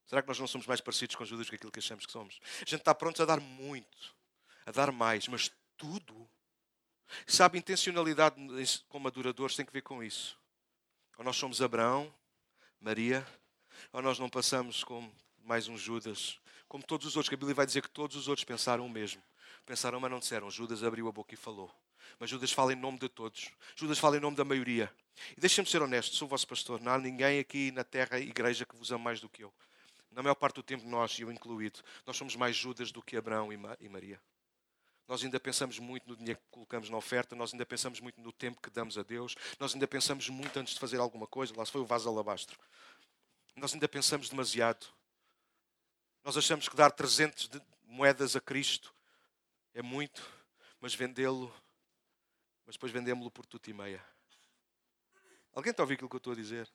Será que nós não somos mais parecidos com Judas do que aquilo que achamos que somos? A gente está pronto a dar muito, a dar mais, mas tudo. Sabe, intencionalidade como adoradores tem que ver com isso. Ou nós somos Abraão, Maria, ou nós não passamos como mais um Judas, como todos os outros, que a Bíblia vai dizer que todos os outros pensaram o mesmo. Pensaram, mas não disseram. Judas abriu a boca e falou. Mas Judas fala em nome de todos. Judas fala em nome da maioria. E deixem-me ser honesto, sou o vosso pastor. Não há ninguém aqui na terra, igreja, que vos ama mais do que eu. Na maior parte do tempo, nós, eu incluído, nós somos mais Judas do que Abraão e Maria. Nós ainda pensamos muito no dinheiro que colocamos na oferta, nós ainda pensamos muito no tempo que damos a Deus, nós ainda pensamos muito antes de fazer alguma coisa. Lá se foi o vaso alabastro. Nós ainda pensamos demasiado. Nós achamos que dar 300 moedas a Cristo é muito, mas vendê-lo, mas depois vendemos-lo por tudo e meia. Alguém está a ouvir aquilo que eu estou a dizer?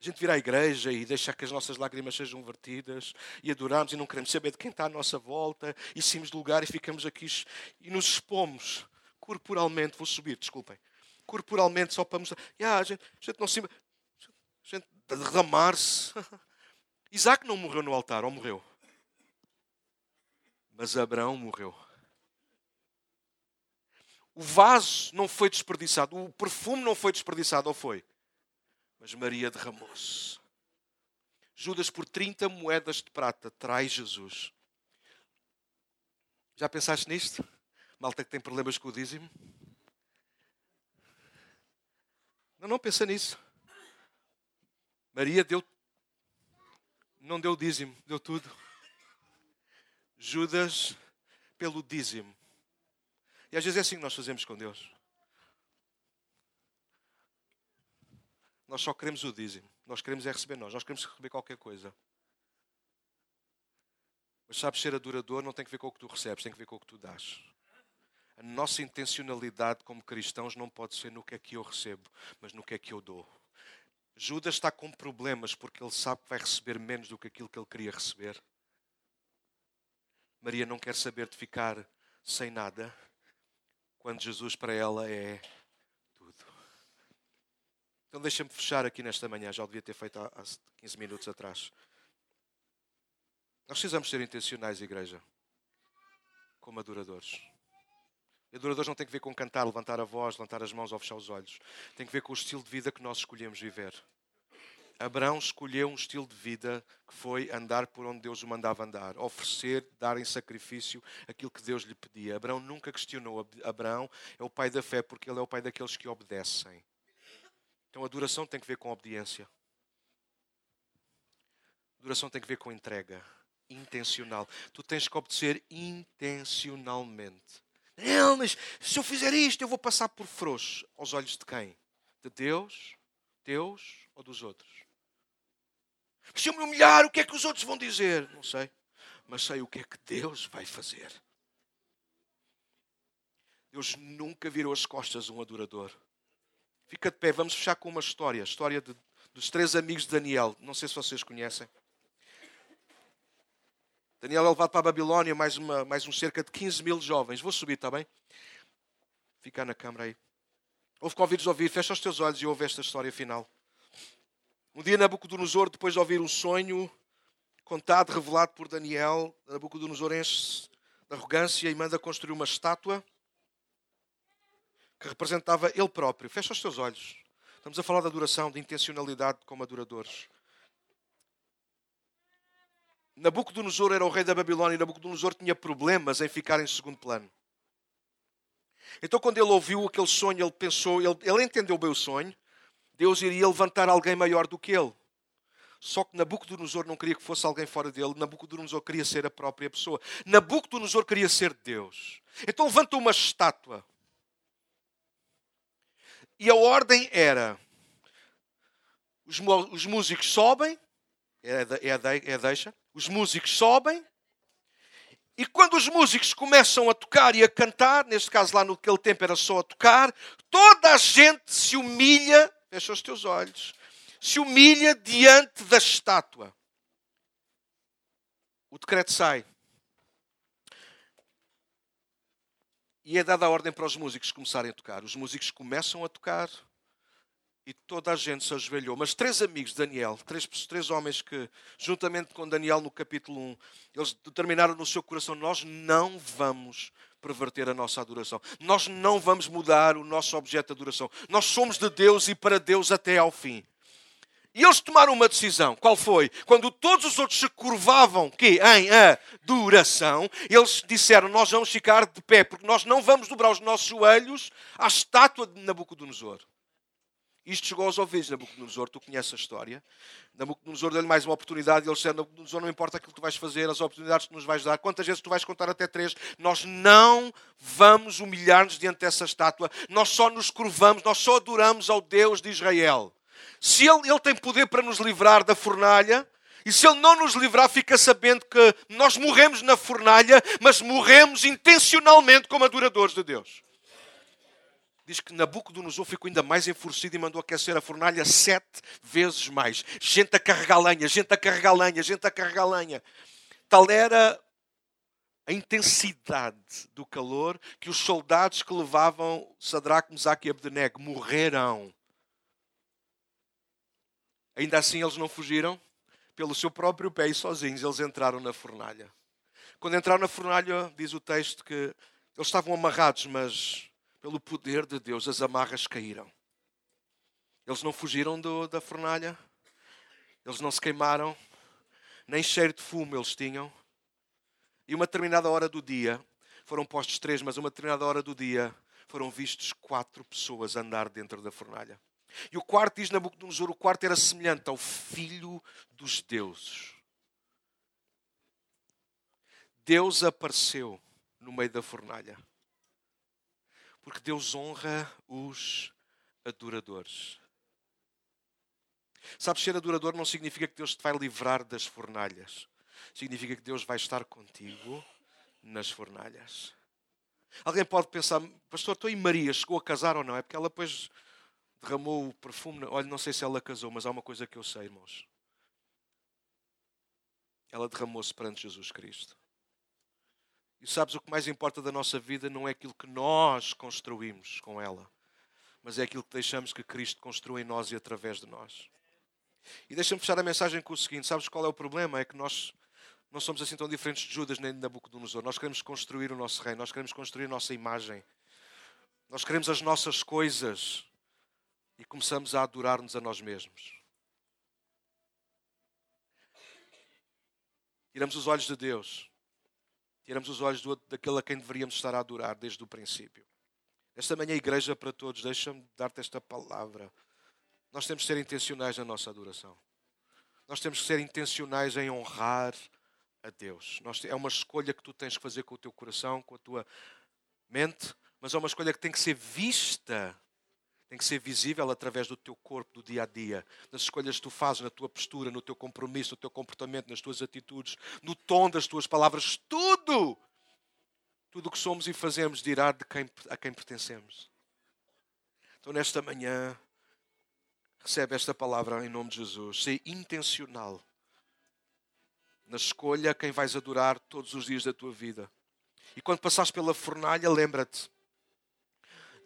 A gente vir à igreja e deixar que as nossas lágrimas sejam vertidas e adoramos e não queremos saber de quem está à nossa volta e saímos de lugar e ficamos aqui e nos expomos corporalmente. Vou subir, desculpem. Corporalmente só para mostrar. Yeah, a, gente, a gente não se. A gente derramar-se. Isaac não morreu no altar, ou morreu? Mas Abraão morreu. O vaso não foi desperdiçado, o perfume não foi desperdiçado, ou foi? Mas Maria derramou-se. Judas, por 30 moedas de prata, traz Jesus. Já pensaste nisto? Malta que tem problemas com o dízimo? Não, não pensa nisso. Maria deu, não deu dízimo, deu tudo. Judas, pelo dízimo. E às vezes é assim que nós fazemos com Deus. Nós só queremos o dízimo. Nós queremos é receber nós. Nós queremos receber qualquer coisa. Mas sabes, ser adorador não tem que ver com o que tu recebes, tem que ver com o que tu dás. A nossa intencionalidade como cristãos não pode ser no que é que eu recebo, mas no que é que eu dou. Judas está com problemas porque ele sabe que vai receber menos do que aquilo que ele queria receber. Maria não quer saber de ficar sem nada, quando Jesus para ela é então deixa-me fechar aqui nesta manhã, já o devia ter feito há 15 minutos atrás. Nós precisamos ser intencionais, igreja, como adoradores. E adoradores não tem que ver com cantar, levantar a voz, levantar as mãos ou fechar os olhos. Tem que ver com o estilo de vida que nós escolhemos viver. Abraão escolheu um estilo de vida que foi andar por onde Deus o mandava andar, oferecer, dar em sacrifício aquilo que Deus lhe pedia. Abraão nunca questionou. Abraão é o pai da fé porque ele é o pai daqueles que obedecem. Então, adoração tem que ver com obediência. Adoração tem que ver com entrega intencional. Tu tens que obedecer intencionalmente. Não, mas se eu fizer isto, eu vou passar por frouxo. Aos olhos de quem? De Deus, Deus ou dos outros? Se eu me humilhar, o que é que os outros vão dizer? Não sei. Mas sei o que é que Deus vai fazer. Deus nunca virou as costas a um adorador. Fica de pé, vamos fechar com uma história. A história de, dos três amigos de Daniel. Não sei se vocês conhecem. Daniel é levado para a Babilónia, mais, uma, mais uns cerca de 15 mil jovens. Vou subir, está bem? Ficar na câmara aí. Houve convidos a ouvir, fecha os teus olhos e ouve esta história final. Um dia Nabucodonosor, depois de ouvir um sonho contado, revelado por Daniel, Nabucodonosor enche de arrogância e manda construir uma estátua que representava ele próprio. Fecha os teus olhos. Estamos a falar da adoração, de intencionalidade como adoradores. Nabucodonosor era o rei da Babilónia e Nabucodonosor tinha problemas em ficar em segundo plano. Então, quando ele ouviu aquele sonho, ele pensou, ele, ele entendeu bem o sonho, Deus iria levantar alguém maior do que ele. Só que Nabucodonosor não queria que fosse alguém fora dele, Nabucodonosor queria ser a própria pessoa. Nabucodonosor queria ser Deus. Então levanta uma estátua. E a ordem era: os, os músicos sobem, é é, é deixa, os músicos sobem, e quando os músicos começam a tocar e a cantar, neste caso lá naquele tempo era só a tocar, toda a gente se humilha, fecha os teus olhos, se humilha diante da estátua. O decreto sai. E é dada a ordem para os músicos começarem a tocar. Os músicos começam a tocar e toda a gente se ajoelhou. Mas três amigos de Daniel, três, três homens que, juntamente com Daniel no capítulo 1, eles determinaram no seu coração: nós não vamos perverter a nossa adoração. Nós não vamos mudar o nosso objeto de adoração. Nós somos de Deus e para Deus até ao fim. E eles tomaram uma decisão. Qual foi? Quando todos os outros se curvavam que em adoração, eles disseram: Nós vamos ficar de pé, porque nós não vamos dobrar os nossos joelhos à estátua de Nabucodonosor. Isto chegou aos ouvidos de Nabucodonosor, tu conheces a história. Nabucodonosor deu-lhe mais uma oportunidade e ele disse: Nabucodonosor, não importa aquilo que tu vais fazer, as oportunidades que nos vais dar, quantas vezes tu vais contar até três, nós não vamos humilhar-nos diante dessa estátua, nós só nos curvamos, nós só adoramos ao Deus de Israel. Se ele, ele tem poder para nos livrar da fornalha, e se Ele não nos livrar, fica sabendo que nós morremos na fornalha, mas morremos intencionalmente como adoradores de Deus. Diz que Nabucodonosor ficou ainda mais enfurecido e mandou aquecer a fornalha sete vezes mais. Gente a carregar lenha, gente a carregar lenha, gente a carregar lenha. Tal era a intensidade do calor que os soldados que levavam Sadraque, Mesaque e Abdenego morreram Ainda assim, eles não fugiram pelo seu próprio pé e sozinhos eles entraram na fornalha. Quando entraram na fornalha, diz o texto que eles estavam amarrados, mas pelo poder de Deus as amarras caíram. Eles não fugiram do, da fornalha, eles não se queimaram, nem cheiro de fumo eles tinham. E uma determinada hora do dia, foram postos três, mas uma determinada hora do dia, foram vistos quatro pessoas andar dentro da fornalha. E o quarto diz Nabucodonosor, o quarto era semelhante ao filho dos deuses. Deus apareceu no meio da fornalha. Porque Deus honra os adoradores. Sabes, ser adorador não significa que Deus te vai livrar das fornalhas. Significa que Deus vai estar contigo nas fornalhas. Alguém pode pensar, pastor, estou em Maria, chegou a casar ou não? É porque ela depois derramou o perfume. Olha, não sei se ela casou, mas há uma coisa que eu sei, irmãos. Ela derramou-se perante Jesus Cristo. E sabes o que mais importa da nossa vida não é aquilo que nós construímos com ela, mas é aquilo que deixamos que Cristo construa em nós e através de nós. E deixa-me fechar a mensagem com o seguinte: sabes qual é o problema? É que nós não somos assim tão diferentes de Judas nem de Nabucodonosor. Nós queremos construir o nosso reino, nós queremos construir a nossa imagem, nós queremos as nossas coisas e começamos a adorar-nos a nós mesmos. Tiramos os olhos de Deus, tiramos os olhos do, daquele a quem deveríamos estar a adorar desde o princípio. Esta manhã, igreja para todos, deixa-me dar-te esta palavra. Nós temos que ser intencionais na nossa adoração. Nós temos que ser intencionais em honrar a Deus. Nós, é uma escolha que tu tens que fazer com o teu coração, com a tua mente, mas é uma escolha que tem que ser vista tem que ser visível através do teu corpo, do dia a dia, nas escolhas que tu fazes, na tua postura, no teu compromisso, no teu comportamento, nas tuas atitudes, no tom das tuas palavras, tudo. Tudo o que somos e fazemos dirá de quem, a quem pertencemos. Então nesta manhã, recebe esta palavra em nome de Jesus. Ser intencional na escolha quem vais adorar todos os dias da tua vida. E quando passares pela fornalha, lembra-te.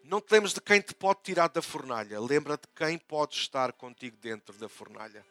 Não te lembres de quem te pode tirar da fornalha. Lembra-te de quem pode estar contigo dentro da fornalha.